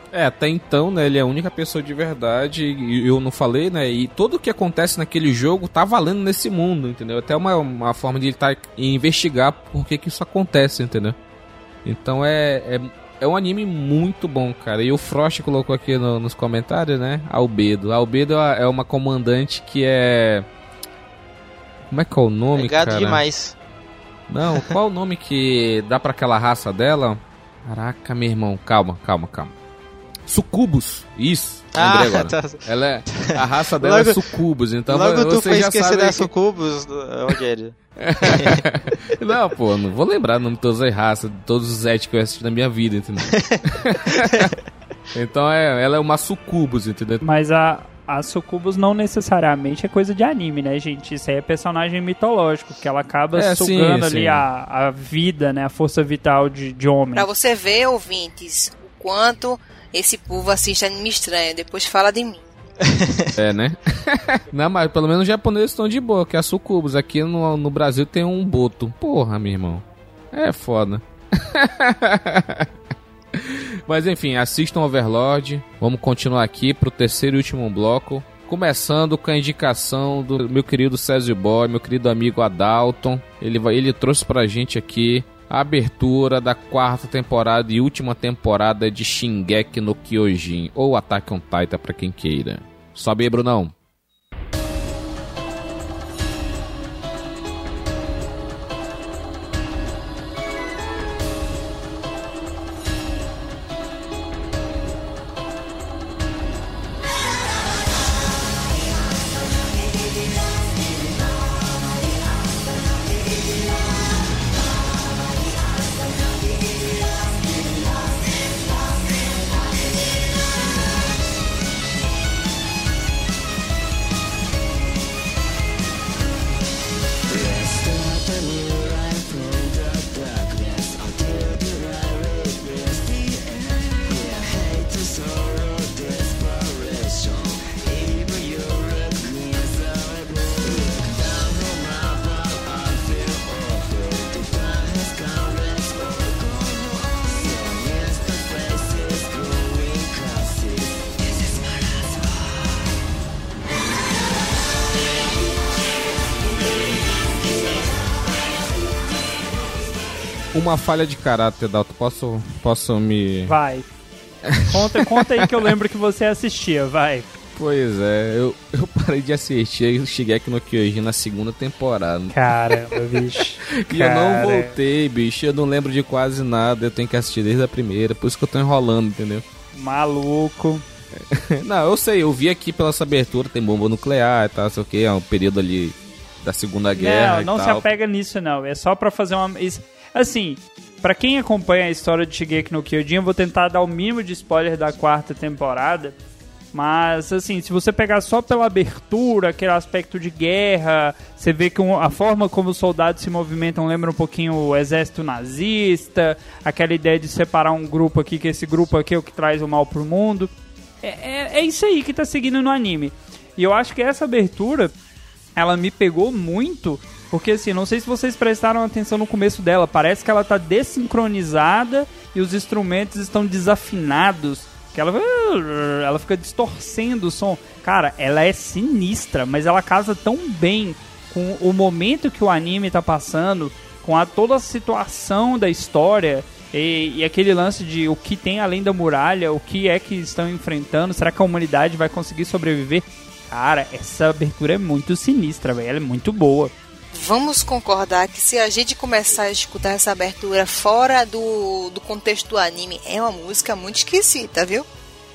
É, até então, né, ele é a única pessoa de verdade, e eu não falei, né, e tudo que acontece naquele jogo tá valendo nesse mundo, entendeu? Até uma, uma forma de ele tá, investigar por que que isso acontece, entendeu? Então é, é, é um anime muito bom, cara. E o Frost colocou aqui no- nos comentários, né, Albedo. Albedo é é uma comandante que é... Como é que é o nome, é gado cara? demais. Não, qual o nome que dá pra aquela raça dela? Caraca, meu irmão, calma, calma, calma. Sucubus, isso. Ah, agora. <laughs> tá. Ela é, a raça dela é Logo- sucubus, então Logo tu você foi já esquecer sabe da que... Sucubus, Rogério. <laughs> Não, pô, não vou lembrar o nome de todas as raças, de todos os et que eu assisti na minha vida, entendeu? <laughs> então é, ela é uma sucubus, entendeu? Mas a, a Sucubus não necessariamente é coisa de anime, né, gente? Isso aí é personagem mitológico, que ela acaba É, sim, sugando ali sim. a, a vida, né? A força vital de, de homem. Pra você ver, ouvintes, o quanto esse povo assiste anime estranho. Depois fala de mim. <laughs> É, né? <laughs> não, mas pelo menos os japoneses estão de boa, que é sucubus. Aqui no, no Brasil tem um boto. Porra, meu irmão. É foda. <laughs> Mas enfim, assistam Overlord. Vamos continuar aqui pro terceiro e último bloco. Começando com a indicação do meu querido Césio Boy, meu querido amigo Adalton. Ele, vai, ele trouxe pra gente aqui abertura da quarta temporada e última temporada de Shingeki no Kyojin, ou Attack on Titan pra quem queira. Sobe aí, Brunão. Uma falha de caráter, Dalton. Posso, posso me. Vai. Conta, conta aí que eu lembro que você assistia, vai. Pois é, eu, eu parei de assistir e cheguei aqui no Kyojin na segunda temporada. Caramba, bicho. <laughs> E eu não voltei, bicho. Eu não lembro de quase nada. Eu tenho que assistir desde a primeira. Por isso que eu tô enrolando, entendeu? Maluco. <laughs> Não, eu sei, eu vi aqui pela essa abertura, tem bomba nuclear e tal, sei o que, é um período ali da Segunda Guerra não, não se apega nisso, não. É só pra fazer uma. isso- Assim, pra quem acompanha a história de Shigeki no Kyojin, eu vou tentar dar o mínimo de spoiler da quarta temporada. Mas, assim, se você pegar só pela abertura, aquele aspecto de guerra, você vê que a forma como os soldados se movimentam lembra um pouquinho o exército nazista, aquela ideia de separar um grupo aqui, que esse grupo aqui é o que traz o mal pro mundo. É, é, é isso aí que tá seguindo no anime. E eu acho que essa abertura, ela me pegou muito, porque assim, não sei se vocês prestaram atenção no começo dela, parece que ela tá desincronizada e os instrumentos estão desafinados. Que ela, ela fica distorcendo o som. Cara, ela é sinistra, mas ela casa tão bem com o momento que o anime tá passando, com a, toda a situação da história e, e aquele lance de o que tem além da muralha, o que é que estão enfrentando, será que a humanidade vai conseguir sobreviver? Cara, essa abertura é muito sinistra, velho. Ela é muito boa. Vamos concordar que se a gente começar a escutar essa abertura fora do, do contexto do anime, é uma música muito esquisita, viu?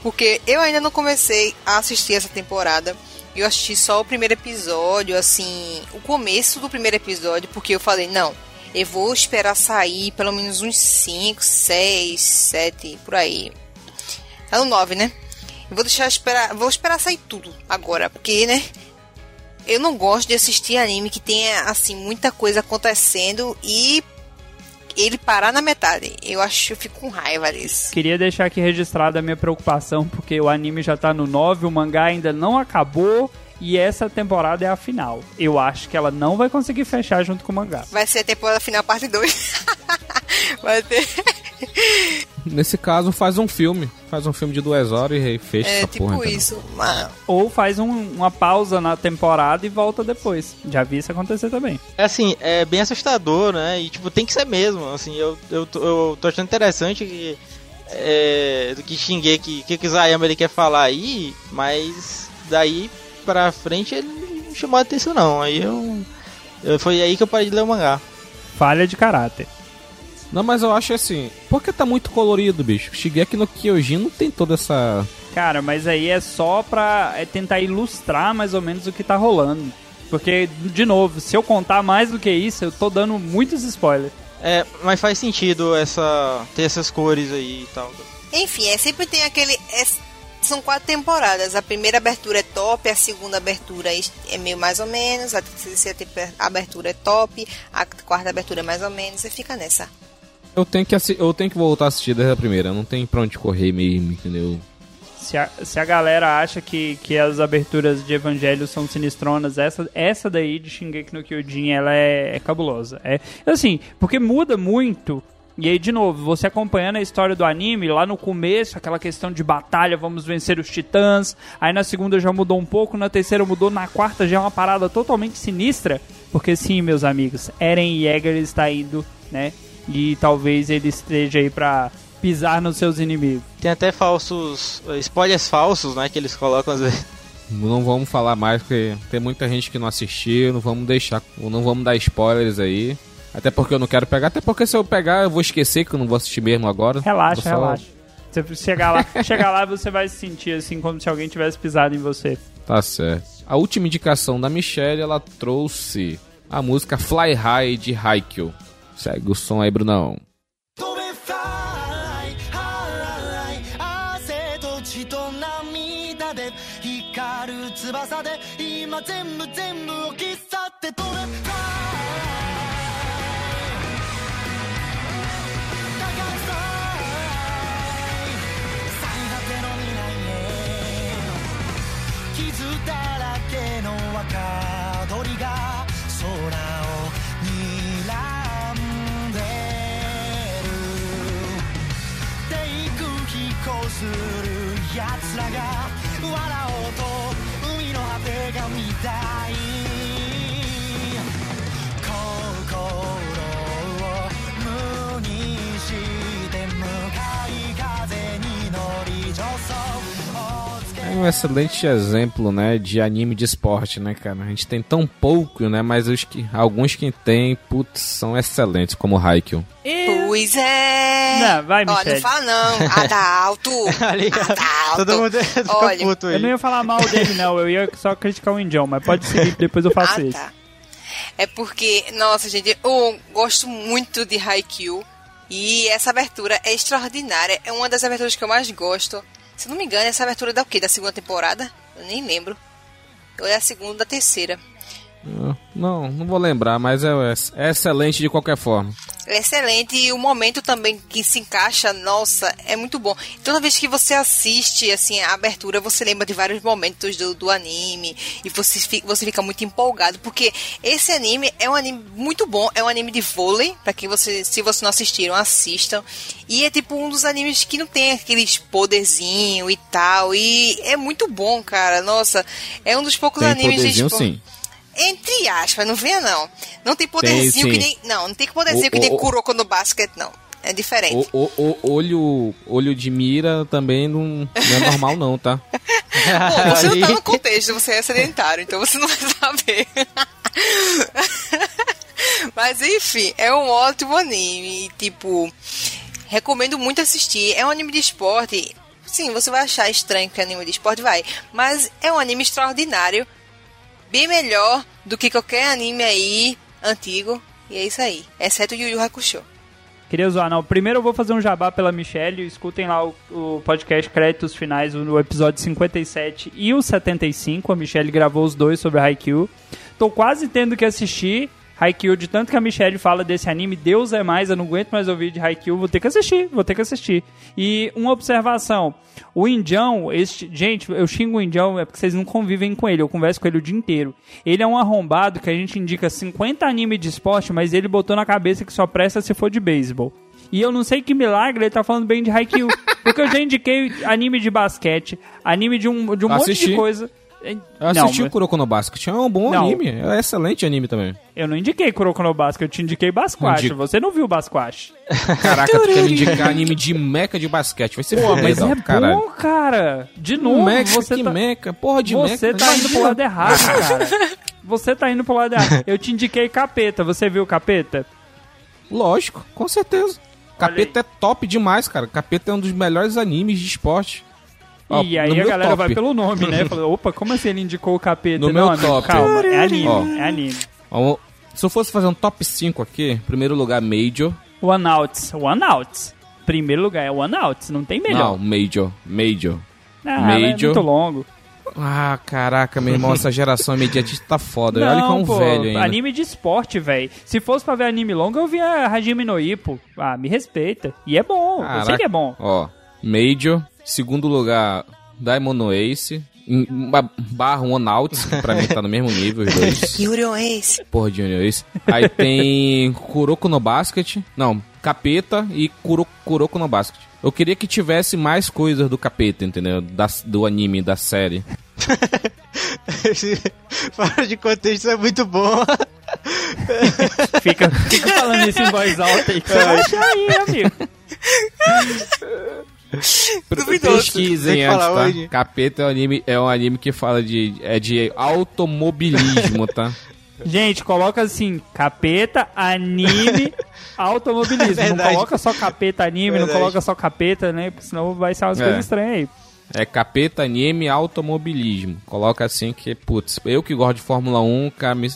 Porque eu ainda não comecei a assistir essa temporada. Eu assisti só o primeiro episódio, assim, o começo do primeiro episódio, porque eu falei, não, eu vou esperar sair pelo menos uns 5, 6, 7, por aí. É o 9, né? Eu vou deixar esperar, vou esperar sair tudo agora, porque, né? Eu não gosto de assistir anime que tenha assim muita coisa acontecendo e ele parar na metade. Eu acho eu fico com raiva disso. Queria deixar aqui registrada a minha preocupação, porque o anime já tá no 9, o mangá ainda não acabou e essa temporada é a final. Eu acho que ela não vai conseguir fechar junto com o mangá. Vai ser a temporada final parte 2. <laughs> Vai ter. Nesse caso, faz um filme. Faz um filme de duas horas e fecha É essa tipo porra. entendeu? isso. Mas Ou faz um- uma pausa na temporada e volta depois. Já vi isso acontecer também. É assim, é bem assustador, né? E tipo, tem que ser mesmo. Assim, eu, eu, tô- eu tô achando interessante que. É, do que xinguei que, que, que o Zayama ele quer falar aí, mas daí pra frente ele não chamou a atenção não. Aí eu, eu. Foi aí que eu parei de ler o mangá. Falha de caráter. Não, mas eu acho assim, porque tá muito colorido, bicho. Shigeki no Kyojin não tem toda essa... Cara, mas aí é só pra é tentar ilustrar mais ou menos o que tá rolando. Porque, de novo, se eu contar mais do que isso, eu tô dando muitos spoilers. É, mas faz sentido essa. ter essas cores aí e tal. enfim, é sempre tem aquele é- são quatro temporadas. A primeira abertura é top, a segunda abertura é meio mais ou menos, a terceira abertura é top, a quarta abertura é mais ou menos, e fica nessa. Eu tenho que, eu tenho que voltar a assistir desde a primeira. Não tem pra onde correr mesmo, entendeu? Se a, se a galera acha que, que as aberturas de Evangelho são sinistronas, essa, essa daí de Shingeki no Kyojin, ela é, é cabulosa. É, assim, porque muda muito. E aí, de novo, você acompanhando a história do anime, lá no começo, aquela questão de batalha, vamos vencer os titãs. Aí na segunda já mudou um pouco, na terceira mudou, na quarta já é uma parada totalmente sinistra. Porque sim, meus amigos, Eren Yeager está indo, né? E talvez ele esteja aí pra pisar nos seus inimigos. Tem até falsos. eh, spoilers falsos, né? Que eles colocam às vezes. Não vamos falar mais, porque tem muita gente que não assistiu. Não vamos deixar... Não vamos dar spoilers aí. Até porque eu não quero pegar. Até porque se eu pegar, eu vou esquecer que eu não vou assistir mesmo agora. Relaxa, relaxa. Você chegar lá, <laughs> chegar lá você vai se sentir assim como se alguém tivesse pisado em você. Tá certo. A última indicação da Michelle, ela trouxe a música Fly High de Haikyuu. Segue o som aí, Brunão. 飛 um excelente exemplo, né, de anime de esporte, né, cara? A gente tem tão pouco, né, mas os que, alguns que tem, putz, são excelentes, como Haikyuu. Pois é. Não, vai, Ó, não Michele. fala não. Ah, tá alto. <laughs> Ali, Ah, tá alto. todo mundo <laughs> fica Olha, puto aí. Eu não ia falar mal dele, não. Eu ia só criticar o Indião, mas pode seguir que depois eu faço Ah, isso. tá. É porque, nossa, gente, eu gosto muito de Haikyuu. E essa abertura é extraordinária. É uma das aberturas que eu mais gosto. Se não me engano, essa abertura é da o quê? Da segunda temporada? Eu nem lembro. Ou é a segunda da terceira. Não, não vou lembrar, mas é, é excelente de qualquer forma. É excelente e o momento também que se encaixa, nossa, é muito bom. Toda vez que você assiste assim a abertura, você lembra de vários momentos do, do anime e você fica, você fica muito empolgado porque esse anime é um anime muito bom, é um anime de vôlei, para quem você, se você não assistiram, assistam. E é tipo um dos animes que não tem aqueles poderzinho e tal e é muito bom, cara. Nossa, é um dos poucos Tem animes de esporte- sim. Entre aspas, não venha não. Não tem poderzinho Tem, que nem. Não, não tem poderzinho O- que nem o- Kuroko no basquete, não. É diferente. O, o, o olho, olho de mira também não, não é normal não, tá? <laughs> Bom, você não tá no <laughs> contexto, você é sedentário, então você não vai saber. <laughs> Mas enfim, é um ótimo anime. Tipo, recomendo muito assistir. É um anime de esporte. Sim, você vai achar estranho que é anime de esporte, vai. Mas é um anime extraordinário. Bem melhor do que qualquer anime aí antigo. E é isso aí. Exceto Yu Yu Hakusho. Queria zoar, não. Primeiro eu vou fazer um jabá pela Michelle. Escutem lá o, o podcast Créditos Finais, no episódio 57 e o 75. A Michelle gravou os dois sobre Haikyuu. Tô quase tendo que assistir Haikyuu, de tanto que a Michelle fala desse anime. Deus é mais, eu não aguento mais ouvir de Haikyuu. Vou ter que assistir, vou ter que assistir. E uma observação. O Indião, este, gente, eu xingo o Indião é porque vocês não convivem com ele, eu converso com ele o dia inteiro. Ele é um arrombado que a gente indica 50 animes de esporte, mas ele botou na cabeça que só presta se for de beisebol. E eu não sei que milagre ele tá falando bem de Haikyuu. <laughs> porque eu já indiquei anime de basquete, anime de um, de um monte de coisa. Eu Não, assisti o mas Kuroko no Basket, é um bom Não. anime, é excelente anime também. eu não indiquei Kuroko no Basket, eu te indiquei Basquash. Indico. Você não viu Basquash. Caraca, tu quer me indicar anime de mecha de basquete, vai ser Pô, mas é caralho. bom, cara. De novo, mecha, você que tá... mecha, porra de mecha. Você tá indo pro lado errado, <laughs> cara. Você tá indo pro lado errado. Eu te indiquei Capeta. Você viu Capeta? Lógico, com certeza. Capeta é top demais, cara. Capeta é um dos melhores animes de esporte. Ó, e aí a galera top. vai pelo nome, né? <laughs> Fala, opa, como assim ele indicou o Capeta? No não, meu amigo, top. calma. É anime, Ó. é anime. Ó, Se eu fosse fazer um top 5 aqui, primeiro lugar, Major. One Outs. One Outs. Primeiro lugar é One Outs. Não tem melhor. Não, Major. Major. Ah, Major. É muito longo. Ah, caraca, meu irmão, essa geração imediatista tá foda. Olha que é um pô, velho ainda. anime de esporte, velho. Se fosse pra ver anime longo, eu via Hajime no Ippo. Ah, me respeita. E é bom, eu sei Caraca. que é bom. Ó, Major. Segundo lugar, Diamond no Ace. Barra One Out, que pra mim tá no mesmo nível, os <laughs> dois. Ace. Porra de One Ace. Aí tem Kuroko no Basket. Não, Capeta e Kuro, Kuroko no Basket. Eu queria que tivesse mais coisas do Capeta, entendeu? Da, do anime, da série. <laughs> Fora de contexto é muito bom. Fica, fica falando isso em voz alta aí. achar aí, amigo. <laughs> <laughs> Duvidoso. Pesquisem antes, tá? hoje. Capeta é um anime, é um anime que fala de, é de automobilismo, tá? <laughs> Gente, coloca assim, capeta, anime, <laughs> automobilismo. não Verdade. coloca só capeta, anime, não Verdade. coloca só capeta, né? Porque senão vai ser umas É. coisas estranhas aí. É capeta, anime, automobilismo. Coloca assim que, putz, eu que gosto de Fórmula 1, cara, me-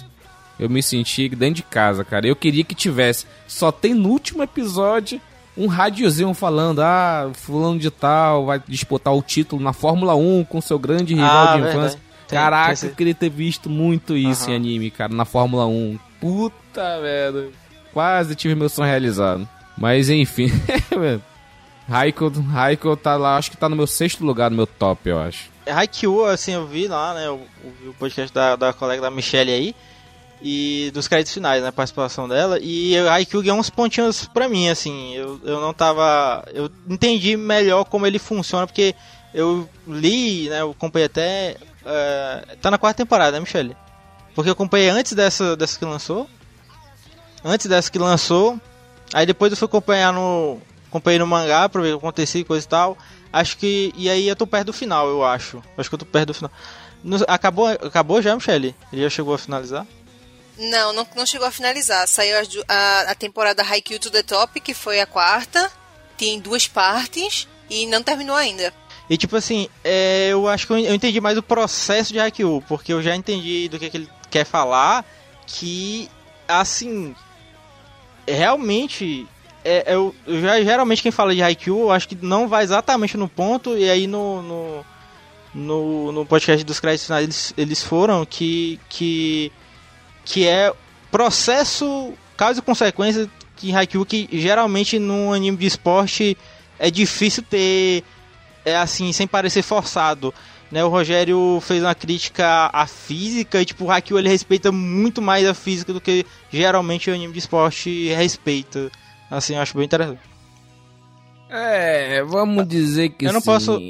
eu me senti dentro de casa, cara. Eu queria que tivesse. Só tem no último episódio um radiozinho falando, ah, fulano de tal vai disputar o título na Fórmula 1 com seu grande rival Ah, de infância. Tem- Caraca, tem eu queria ter visto muito isso em Aham. anime, cara, na Fórmula 1. Puta merda. Quase tive meu sonho realizado. Mas enfim, <laughs> Raiko, Raiko tá lá, acho que tá no meu sexto lugar no meu top, eu acho. Haikyuu, assim, eu vi lá, né? Eu o podcast da, da colega da Michelle aí. E dos créditos finais, né? A participação dela. E o Haikyuu ganhou uns pontinhos pra mim, assim. Eu, eu não tava. Eu entendi melhor como ele funciona, porque eu li, né? Eu acompanhei até. é, tá na quarta temporada, né, Michelle? Porque eu acompanhei antes dessa, dessa que lançou. Antes dessa que lançou. Aí depois eu fui acompanhar no. Acompanhei no mangá pra ver o que acontecia e coisa e tal. Acho que. E aí eu tô perto do final, eu acho. Acho que eu tô perto do final. Acabou, acabou já, Michele? Ele já chegou a finalizar? Não, não, não chegou a finalizar. Saiu du- a, a temporada Haikyuu to the Top, que foi a quarta. Tem duas partes e não terminou ainda. E tipo assim, é, eu acho que eu entendi mais o processo de Haikyuu, porque eu já entendi do que, que ele quer falar, que assim, realmente, é, eu, eu já, geralmente quem fala de Haikyuu, eu acho que não vai exatamente no ponto, e aí no, no, no, no podcast dos créditos finais eles, eles foram que, que, que é processo, causa e consequência de Haikyuu, que geralmente num anime de esporte é difícil ter é assim, sem parecer forçado. Né, o Rogério fez uma crítica à física e tipo, o Haikyuu ele respeita muito mais a física do que geralmente o anime de esporte respeita. Assim, eu acho bem interessante. É, vamos dizer que Eu não sim. posso-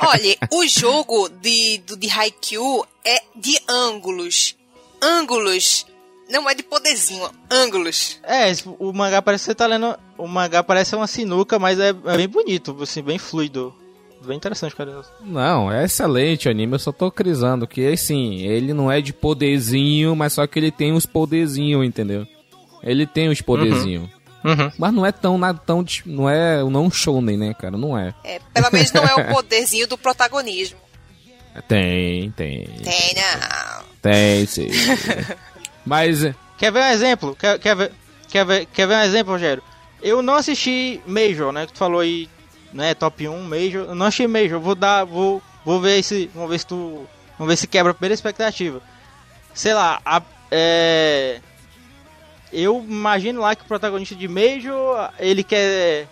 Olha, o jogo de, do, de Haikyuu é de ângulos. Ângulos. Não é de poderzinho, ângulos. É, o mangá parece que você tá lendo. O mangá parece uma sinuca, mas é, é bem bonito, assim, bem fluido. Bem interessante, cara. Não, é excelente o anime, eu só tô crisando que, assim, ele não é de poderzinho, mas só que ele tem os poderzinhos, entendeu? Ele tem os poderzinhos. Uhum. Mas não é tão, nada tão, não é não shonen, né, cara? Não é. É, pelo menos não é o <laughs> poderzinho do protagonismo. Tem, tem. Tem, não. Tem, sim. <laughs> Mas, é, Quer ver um exemplo? Quer, quer, ver, quer, ver, quer ver um exemplo, Rogério? Eu não assisti Major, né? Que tu falou aí, né? Top 1 Major. Eu não assisti Major. Vou dar. Vou, vou ver se. Vamos ver se tu. Vamos ver se quebra a primeira expectativa. Sei lá, a- é. Eu imagino lá que o protagonista de Major, ele quer.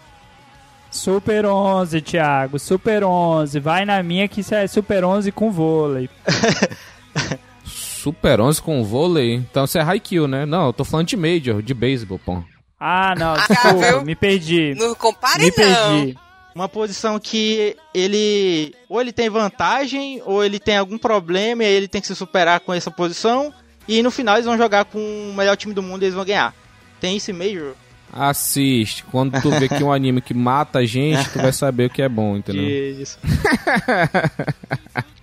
Super 11, Thiago. Super 11. Vai na minha que isso é Super 11 com vôlei. <laughs> Super 11 com vôlei, então você é Haikyuu, né? Não, eu tô falando de Major, de beisebol, pô. Ah, não, Ah, desculpa. viu? me perdi. Não compare, Me não. perdi. Uma posição que ele. Ou ele tem vantagem, ou ele tem algum problema e aí ele tem que se superar com essa posição. E no final eles vão jogar com o melhor time do mundo e eles vão ganhar. Tem esse Major? Assiste. Quando tu vê que é um anime que mata a gente, tu vai saber o que é bom, entendeu? De, de, <laughs>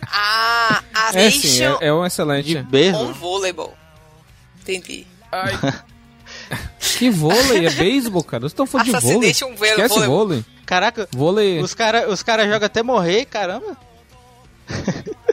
Ah, a É sim, é, é um de excelente. on beisebol. Volleyball. Entendi. <laughs> Que vôlei? É beisebol, cara? Vocês estão falando de vôlei? Assassination Vôlei. Esquece vôlei. Caraca, Vôlei. os caras os cara jogam até morrer, caramba. <laughs>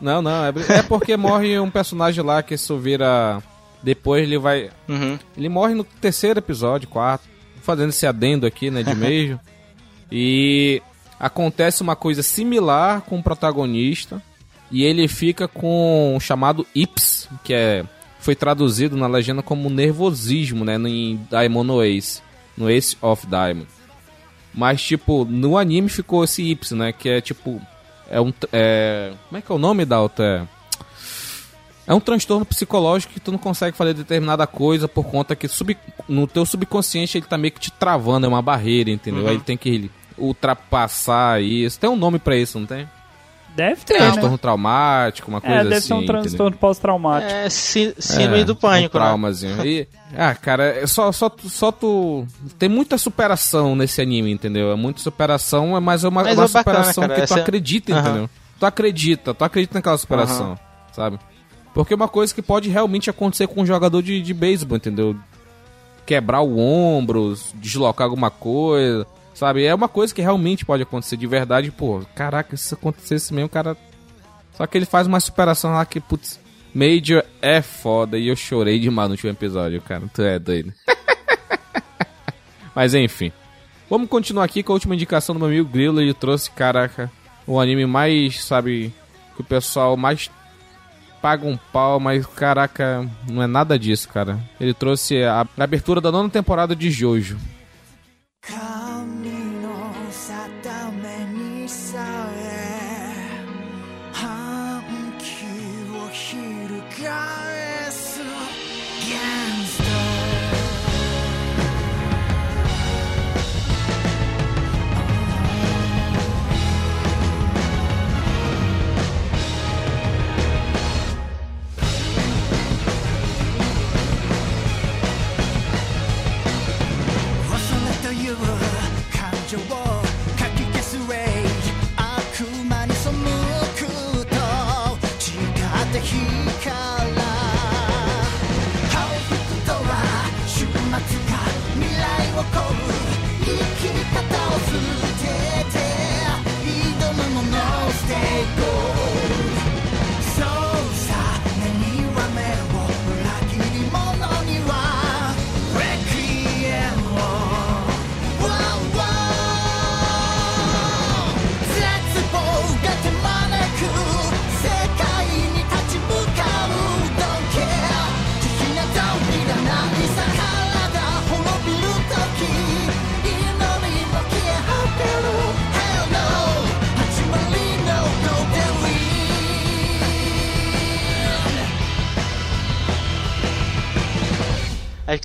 Não, não. É, é porque morre um personagem lá que isso vira. Depois ele vai. Uhum. Ele morre no terceiro episódio, quarto. Fazendo esse adendo aqui, né, de meio. <laughs> e acontece uma coisa similar com o protagonista. E ele fica com o chamado Ips, que é. Foi traduzido na legenda como nervosismo, né? Em Diamond no Ace. No Ace of Diamond. Mas, tipo, no anime ficou esse Ips, né? Que é tipo. É um. É, como é que é o nome, Dalton? É. É um transtorno psicológico que tu não consegue fazer determinada coisa por conta que sub, no teu subconsciente ele tá meio que te travando, é uma barreira, entendeu? Aí ele tem que ultrapassar isso. Tem um nome pra isso, não tem? Deve ter, né? Transtorno traumático, uma coisa É, deve assim. ser um entendeu? transtorno pós-traumático. É, sí- síndrome É, do pânico, um né? traumazinho. E, ah, cara, é só, só, tu- só tu. Tem muita superação nesse anime, entendeu? É muita superação, é- mas é uma, Mas uma é bacana, superação cara, que tu essa- acredita, entendeu? Tu acredita, tu acredita naquela superação, sabe? Porque é uma coisa que pode realmente acontecer com um jogador de, de beisebol, entendeu? Quebrar o ombro, deslocar alguma coisa, sabe? É uma coisa que realmente pode acontecer de verdade, pô. Caraca, se acontecesse mesmo, cara. Só que ele faz uma superação lá que, putz, Major é foda e eu chorei demais no último episódio, cara. Tu é doido. <laughs> Mas enfim. Vamos continuar aqui com a última indicação do meu amigo Grilo. Ele trouxe, caraca, o anime mais, sabe, que o pessoal mais paga um pau, mas caraca, não é nada disso, cara. Ele trouxe a abertura da nona temporada de Jojo.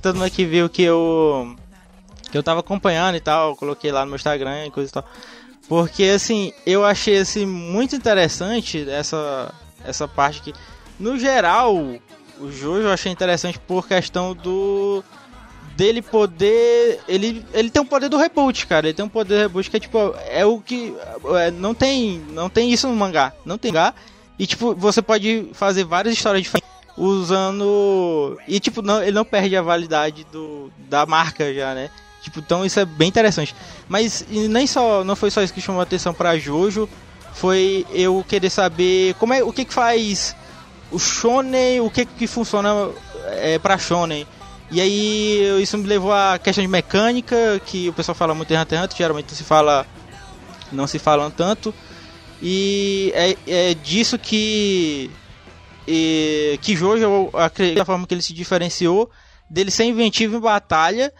Todo mundo aqui viu que eu. que eu tava acompanhando e tal, coloquei lá no meu Instagram e coisa e tal. Porque assim, eu achei assim muito interessante essa, essa parte que. No geral, o Jojo eu achei interessante por questão do. dele poder. Ele, ele tem o poder do reboot, cara. Ele tem um poder do reboot que é tipo. É o que. é, não tem. Não tem isso no mangá. Não tem mangá. E tipo, você pode fazer várias histórias diferentes usando. E tipo, não, ele não perde a validade do, da marca já, né? Tipo, então isso é bem interessante. Mas nem só. Não foi só isso que chamou a atenção pra Jojo. Foi eu querer saber como é. O que que faz o Shonen, o que que funciona é, pra Shonen. E aí isso me levou à questão de mecânica, que o pessoal fala muito em Hunter x Hunter, geralmente se fala. Não se falam tanto. E é, é disso que. E, que Jojo, eu acredito, da forma que ele se diferenciou, dele ser inventivo em batalha.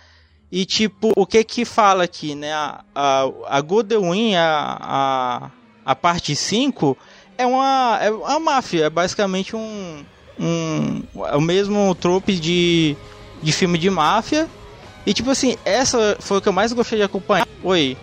E tipo, o que que fala aqui, né? A, a, a Good Win, a, a, a parte 5, é uma, é uma máfia, é basicamente um. um é o mesmo trope de, de filme de máfia. E tipo assim, essa foi o que eu mais gostei de acompanhar. Oi.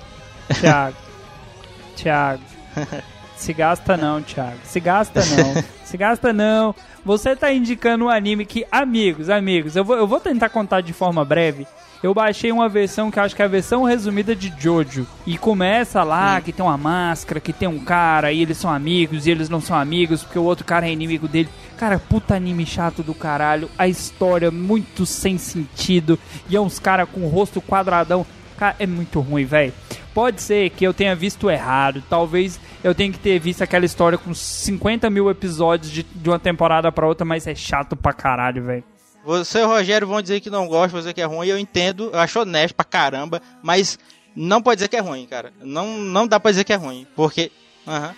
Thiago. <laughs> Se gasta não, Thiago. Se gasta não. <laughs> Se gasta não. Você tá indicando um anime que. Amigos, amigos, eu vou, eu vou tentar contar de forma breve. Eu baixei uma versão que eu acho que é a versão resumida de Jojo. E começa lá que tem uma máscara, que tem um cara, e eles são amigos, e eles não são amigos, porque o outro cara é inimigo dele. Cara, puta anime chato do caralho. A história muito sem sentido. E é uns caras com o rosto quadradão. Cara, é muito ruim, velho. Pode ser que eu tenha visto errado. Talvez eu tenha que ter visto aquela história com 50 mil episódios de, de uma temporada pra outra, mas é chato pra caralho, velho. Você e o Rogério vão dizer que não gosta, vão dizer que é ruim, eu entendo, eu acho honesto pra caramba, mas não pode dizer que é ruim, cara. Não, não dá pra dizer que é ruim, porque. Aham.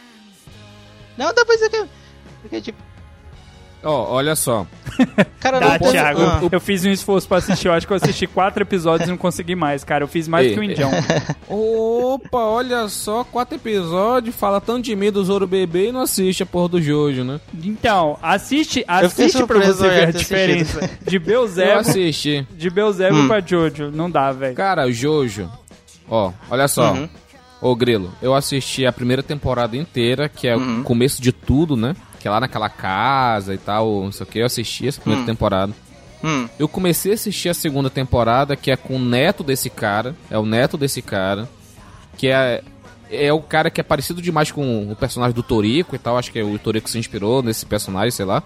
Não dá pra dizer que é. Porque, tipo. Ó, olha só. <laughs> Cara, Tá, não pode- Thiago, Ah. eu fiz um esforço pra assistir. Eu acho que eu assisti quatro episódios e não consegui mais, cara. Eu fiz mais Ei, que o Indião. <laughs> Opa, olha só, quatro episódios, fala tanto de mim do Zoro Bebê e não assiste a porra do Jojo, né? Então, assiste, assiste pra você ver a diferença <laughs> de Eu Beelzebub, assisti. de Beelzebub Hum. pra Jojo. Não dá, velho. Cara, o Jojo, ó, olha só. Uhum. Ô Grilo, eu assisti a primeira temporada inteira, que é Uhum. o começo de tudo, né? Que é lá naquela casa e tal, não sei o que. Eu assisti essa primeira Hum. temporada. Hum, Eu comecei a assistir a segunda temporada, que é com o neto desse cara. É o neto desse cara. Que é. É o cara que é parecido demais com o personagem do Toriko e tal. Acho que é o Toriko se inspirou nesse personagem, sei lá.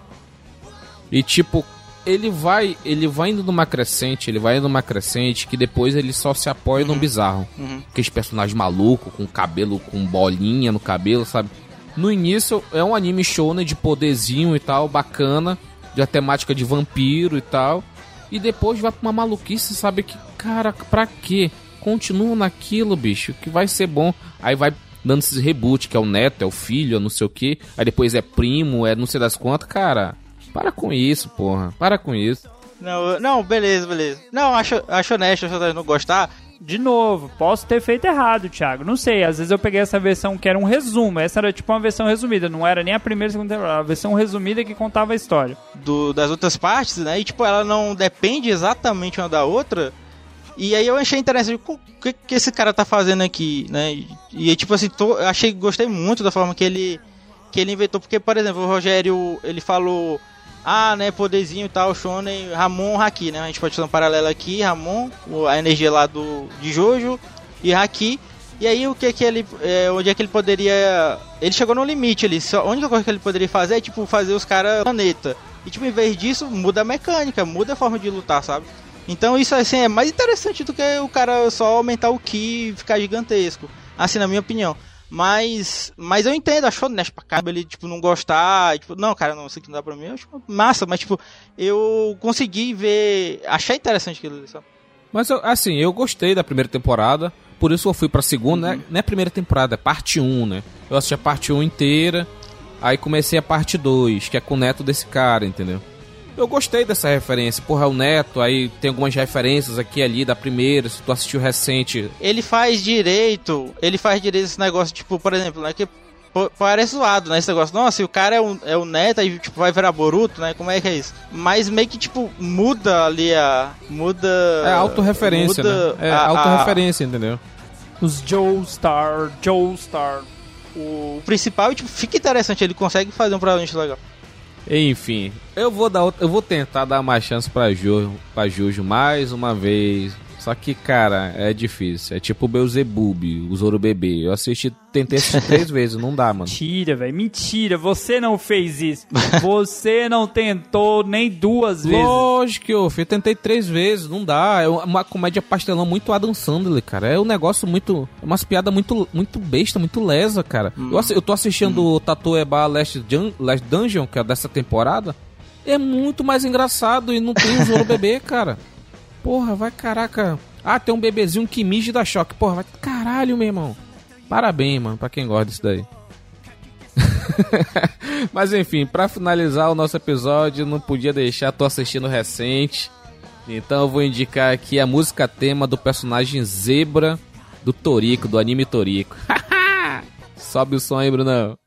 E tipo, ele vai. Ele vai indo numa crescente, ele vai indo numa crescente que depois ele só se apoia num bizarro. uhum. Aqueles personagens malucos, com cabelo, com bolinha no cabelo, sabe? No início é um anime shonen de poderzinho e tal, bacana, de a temática de vampiro e tal. E depois vai pra uma maluquice, sabe? Que, cara, pra quê? Continua naquilo, bicho, que vai ser bom. Aí vai dando esses reboot, que é o neto, é o filho, é não sei o que. Aí depois é primo, é não sei das quantas. Cara, para com isso, porra. Para com isso. Não, não, beleza, beleza. Não, acho, acho honesto você não gostar. De novo, posso ter feito errado, Thiago. Não sei, às vezes eu peguei essa versão que era um resumo. Essa era tipo uma versão resumida, não era nem a primeira e segunda temporada. A versão resumida que contava a história. do, das outras partes, né? E tipo, ela não depende exatamente uma da outra. E aí eu achei interessante o que, que esse cara tá fazendo aqui, né? E, e tipo assim, tô, eu achei gostei muito da forma que ele que ele inventou, porque por exemplo, o Rogério, ele falou ah, né, poderzinho e tal, Shonen, Ramon, Haki, né? A gente pode fazer um paralelo aqui, Ramon, a energia lá do de Jojo e Haki. E aí o que que ele, é, onde é que ele poderia, ele chegou no limite ali. Só, a única coisa que ele poderia fazer é tipo fazer os caras planeta. E tipo, em vez disso, muda a mecânica, muda a forma de lutar, sabe? Então isso assim é mais interessante do que o cara só aumentar o ki e ficar gigantesco. Assim, na minha opinião. Mas, mas eu entendo, achou honesto pra caramba ele, tipo, não gostar, tipo, não, cara, não, isso aqui não dá pra mim, eu acho massa, mas, tipo, eu consegui ver, achei interessante aquilo ali, sabe? Mas assim, eu gostei da primeira temporada, por isso eu fui pra segunda, né? Não é primeira temporada, é parte 1, né? Eu assisti a parte 1 inteira, aí comecei a parte 2, que é com o neto desse cara, entendeu? Eu gostei dessa referência, porra, é o neto, aí tem algumas referências aqui e ali da primeira, se tu assistiu recente. Ele faz direito, ele faz direito esse negócio, tipo, por exemplo, né, que parece zoado, né? Esse negócio, nossa, e o cara é o, é o neto, aí tipo, vai virar Boruto, né? Como é que é isso? Mas meio que, tipo, muda ali a. Muda. É autorreferência, muda né? É a- a- autorreferência, entendeu? Os Joestar, Joestar. O principal, tipo, fica interessante, ele consegue fazer um protagonista legal. Enfim, eu vou dar eu vou tentar dar mais chance pra Jojo, pra Jojo mais uma vez. Só que, cara, é difícil. É tipo o Beelzebub, o Zoro Bebê. Eu assisti, tentei assistir três <laughs> vezes, não dá, mano. Mentira, velho. Mentira. Você não fez isso. Você não tentou nem duas vezes. Lógico que eu, fiz, eu tentei três vezes, não dá. É uma comédia pastelão muito Adam Sandler, cara. É um negócio muito. É umas piadas muito, muito besta, muito lesa, cara. Eu, assi- eu tô assistindo o Tatu Eba Last, Dun- Last Dungeon, que é dessa temporada. É muito mais engraçado e não tem o Zoro bebê, cara. Porra, vai caraca. Ah, tem um bebezinho que mija dá choque. Porra, vai caralho, meu irmão. Parabéns, mano, pra quem gosta disso daí. <laughs> Mas enfim, pra finalizar o nosso episódio, não podia deixar, tô assistindo recente. Então eu vou indicar aqui a música tema do personagem Zebra do Torico, do anime Torico. <laughs> Sobe o som aí, Brunão.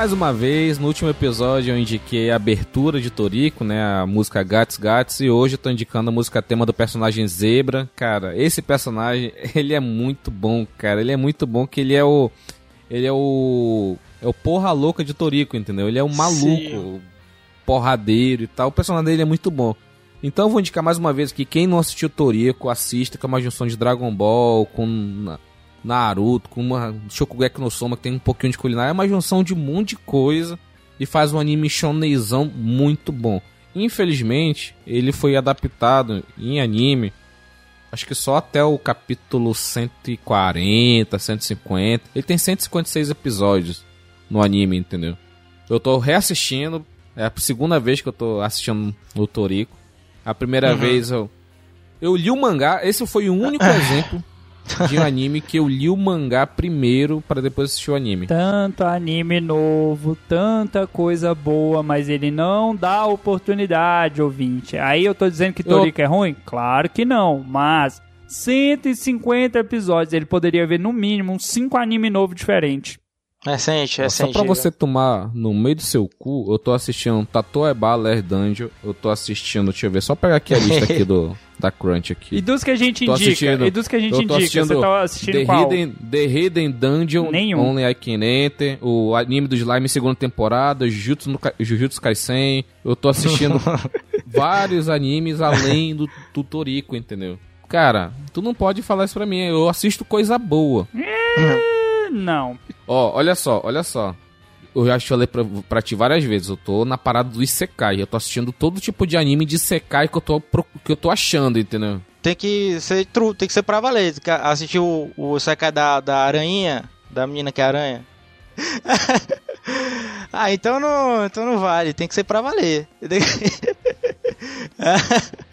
Mais uma vez, no último episódio eu indiquei a abertura de Toriko, né, a música Gats Gats, e hoje eu tô indicando a música tema do personagem Zebra. Cara, esse personagem, <laughs> ele é muito bom, cara. Ele é muito bom que ele é o ele é o é o porra louca de Toriko, entendeu? Ele é um maluco, Sim. porradeiro e tal. O personagem dele é muito bom. Então eu vou indicar mais uma vez que quem não assistiu Toriko, assista, que é uma junção de Dragon Ball com Naruto, com uma Shokugeki no Soma, que tem um pouquinho de culinária. É uma junção de um monte de coisa e faz um anime shonenzão muito bom. Infelizmente, ele foi adaptado em anime, acho que só até o capítulo 140, 150. Ele tem 156 episódios no anime, entendeu? Eu tô reassistindo, é a segunda vez que eu tô assistindo o Toriko. A primeira vez eu eu li o mangá, esse foi o único <laughs> exemplo de um anime que eu li o mangá primeiro para depois assistir o anime. Tanto anime novo, tanta coisa boa, mas ele não dá oportunidade, ouvinte. Aí eu tô dizendo que Toriko é ruim? Claro que não, mas 150 episódios, ele poderia ver no mínimo uns 5 anime novo diferentes. Recente, Só recente. pra você tomar no meio do seu cu, eu tô assistindo Tatoeba Lair Dungeon, eu tô assistindo, deixa eu ver, só pegar aqui a <laughs> lista aqui do da Crunch aqui. E dos que a gente Tô indica, e dos que a gente indica, você tá assistindo The qual? Hidden, The Hidden Dungeon, Nenhum. Only I Can Enter, o anime do Slime segunda temporada, Jujutsu, no Jujutsu Kaisen. Eu tô assistindo <laughs> vários animes além do, Toriko, entendeu? Cara, tu não pode falar isso pra mim, eu assisto coisa boa. <laughs> Não. Ó, olha só, olha só. Eu já falei pra, pra ti várias vezes, eu tô na parada do Isekai. Eu tô assistindo todo tipo de anime de Isekai que eu tô, pro- que eu tô achando, entendeu? Tem que ser true, tem que ser pra valer. Assistir o, o Sekai da, da aranha, da menina que é aranha. <laughs> ah, então não, então não vale, tem que ser pra valer.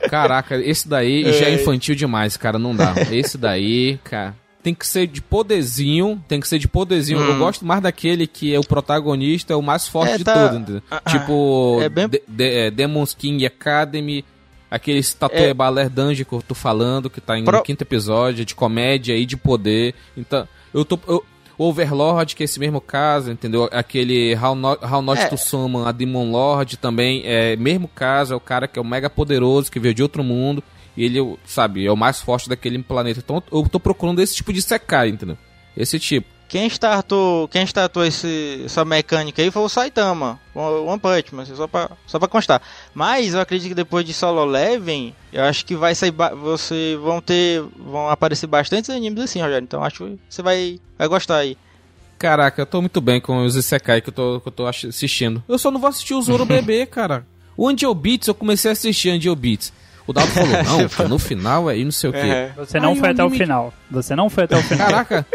Caraca, esse daí já é infantil demais, cara, não dá. Esse daí, cara, tem que ser de poderzinho, tem que ser de poderzinho. Eu gosto mais daquele que é o protagonista, é o mais forte É, de tá- todos, entendeu? tipo, é bem- De- De- é, Demon's King Academy, aquele Statue É. Baller Dungeon que eu tô falando, que tá em Pro- quinto episódio, de comédia e de poder. Então, eu tô... Eu, Overlord, que é esse mesmo caso, entendeu? Aquele How Not, How Not É. to Summon a Demon Lord também, é mesmo caso, é o cara que é o mega poderoso, que veio de outro mundo, e ele, sabe, é o mais forte daquele planeta. Então eu tô procurando esse tipo de Sekai, entendeu? Esse tipo. Quem startou, quem startou esse, essa mecânica aí foi o Saitama, o One Punch Man, só pra, só pra constar. Mas eu acredito que depois de Solo Leveling, eu acho que vai sair, você vão ter, vão aparecer bastantes animes assim, Rogério. Então acho que você vai, vai gostar aí. Caraca, eu tô muito bem com os Isekai que eu tô, que eu tô assistindo. Eu só não vou assistir o Zoro <laughs> Bebê, cara. O Angel Beats, eu comecei a assistir Angel Beats. O Dalton falou, <laughs> não, que no final aí não sei o quê. É. Você não Ai, foi o até o final. Você não foi até o final. Caraca,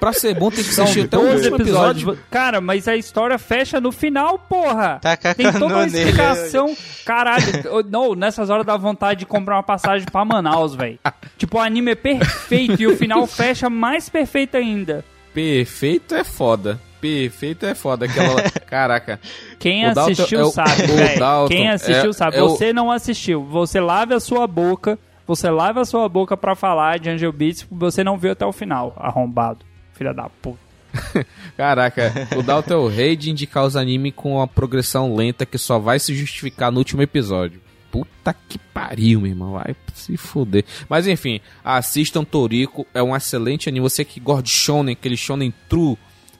pra ser bom tem que assistir até o 12 último episódio. episódios. Cara, mas a história fecha no final, porra. Tá Tem toda uma cacando nele. explicação. <laughs> Caralho, não, nessas horas dá vontade de comprar uma passagem pra Manaus, velho. Tipo, o anime é perfeito e o final <laughs> fecha mais perfeito ainda. Perfeito é foda. Perfeito é foda. Aquela... <laughs> Caraca. Quem O Dalton assistiu é o- sabe, <laughs> o velho. Dalton Quem assistiu é- sabe. é o- Você não assistiu. Você lave a sua boca. Você lave a sua boca pra falar de Angel Beats porque você não viu até o final, arrombado. Filha da puta. <laughs> Caraca, o Dalton é o rei de indicar os animes com uma progressão lenta que só vai se justificar no último episódio. Puta que pariu, meu irmão. Vai se fuder. Mas enfim, assistam Toriko. É um excelente anime. Você que gosta de shonen, aquele shonen true,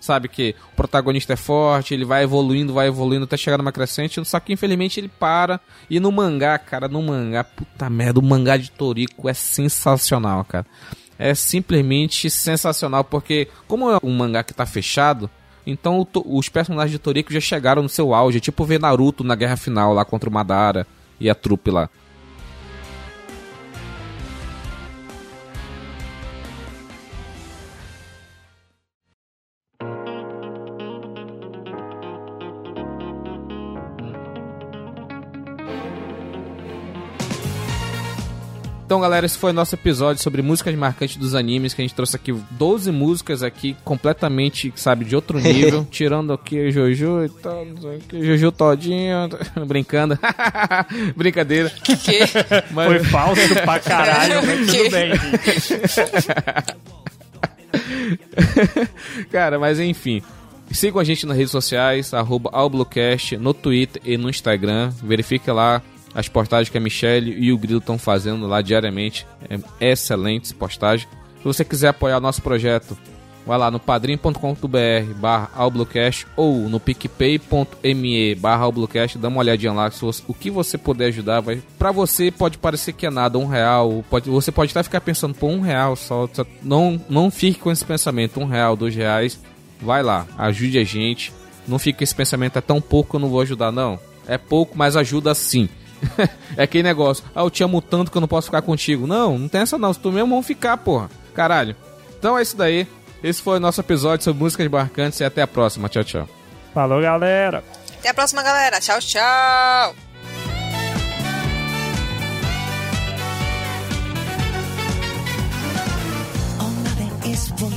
sabe que o protagonista é forte, ele vai evoluindo, vai evoluindo até chegar numa crescente. Só que infelizmente ele para. E no mangá, cara, no mangá, puta merda, o mangá de Toriko é sensacional, cara. É simplesmente sensacional, porque como é um mangá que tá fechado, então os personagens de Toriko já chegaram no seu auge, tipo ver Naruto na guerra final lá contra o Madara e a trupe lá. Então, galera, esse foi o nosso episódio sobre músicas marcantes dos animes, que a gente trouxe aqui 12 músicas aqui, completamente, sabe, de outro nível, <laughs> tirando aqui o Jojo e tal, não sei o que, Jojo todinho, <laughs> brincando, <laughs> brincadeira. Que? Mas- Foi falso pra caralho, mas Que? tudo bem, gente. Cara, mas enfim. Sigam a gente nas redes sociais, arroba Alblocast, no Twitter e no Instagram. Verifique lá as postagens que a Michelle e o Grilo estão fazendo lá diariamente. É excelentes postagens. Se você quiser apoiar o nosso projeto, vai lá no padrim.com.br barra Alblocast ou no picpay.me barra Alblocast. Dá uma olhadinha lá. O que você puder ajudar, vai. Pra você pode parecer que é nada, um real. Pode, você pode até ficar pensando, pô, um real só. Não, não fique com esse pensamento, um real, dois reais. Vai lá, ajude a gente. Não fique com esse pensamento, é tão pouco eu não vou ajudar, não. É pouco, mas ajuda sim. <laughs> é aquele negócio, ah, eu te amo tanto que eu não posso ficar contigo. Não, não tem essa não. Se tu mesmo vamos ficar, porra. Caralho. Então é isso daí. Esse foi o nosso episódio sobre músicas marcantes e até a próxima. Tchau, tchau. Falou, galera. Até a próxima, galera. Tchau, tchau. Oh, nothing is for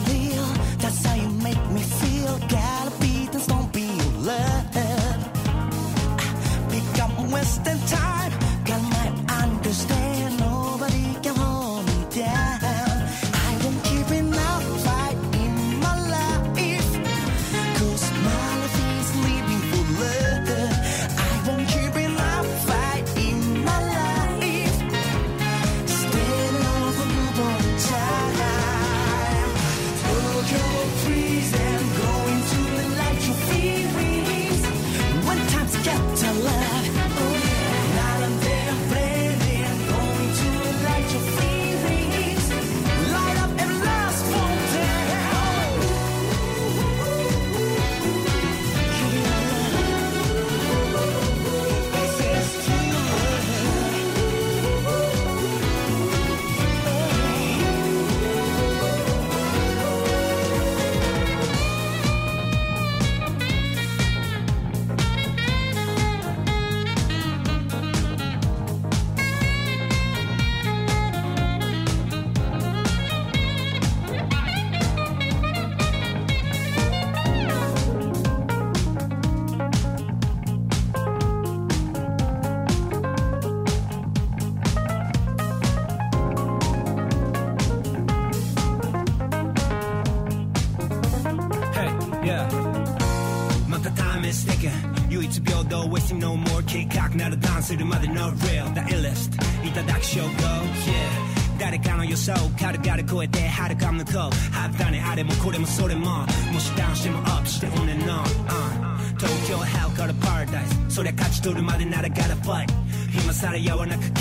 Sonic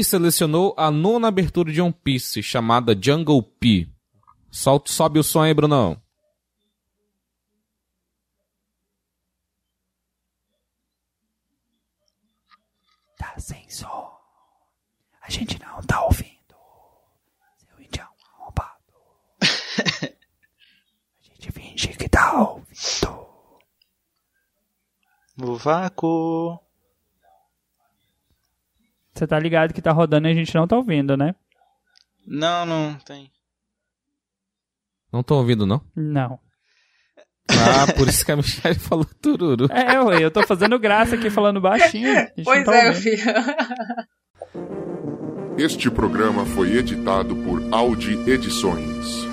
Ele selecionou a nona abertura de One Piece, chamada Jungle P. Solta, sobe o som aí, Brunão. Tá sem som. A gente não tá ouvindo. Seu indião é roubado. <laughs> A gente finge que tá ouvindo. No vácuo. Você tá ligado que tá rodando e a gente não tá ouvindo, né? Não, não tem. Não tô ouvindo, não? Não. Ah, por isso que a Michelle <laughs> falou tururu. É, ué, eu tô fazendo graça aqui falando baixinho. Tá pois tá é, filho. <laughs> Este programa foi editado por Audi Edições.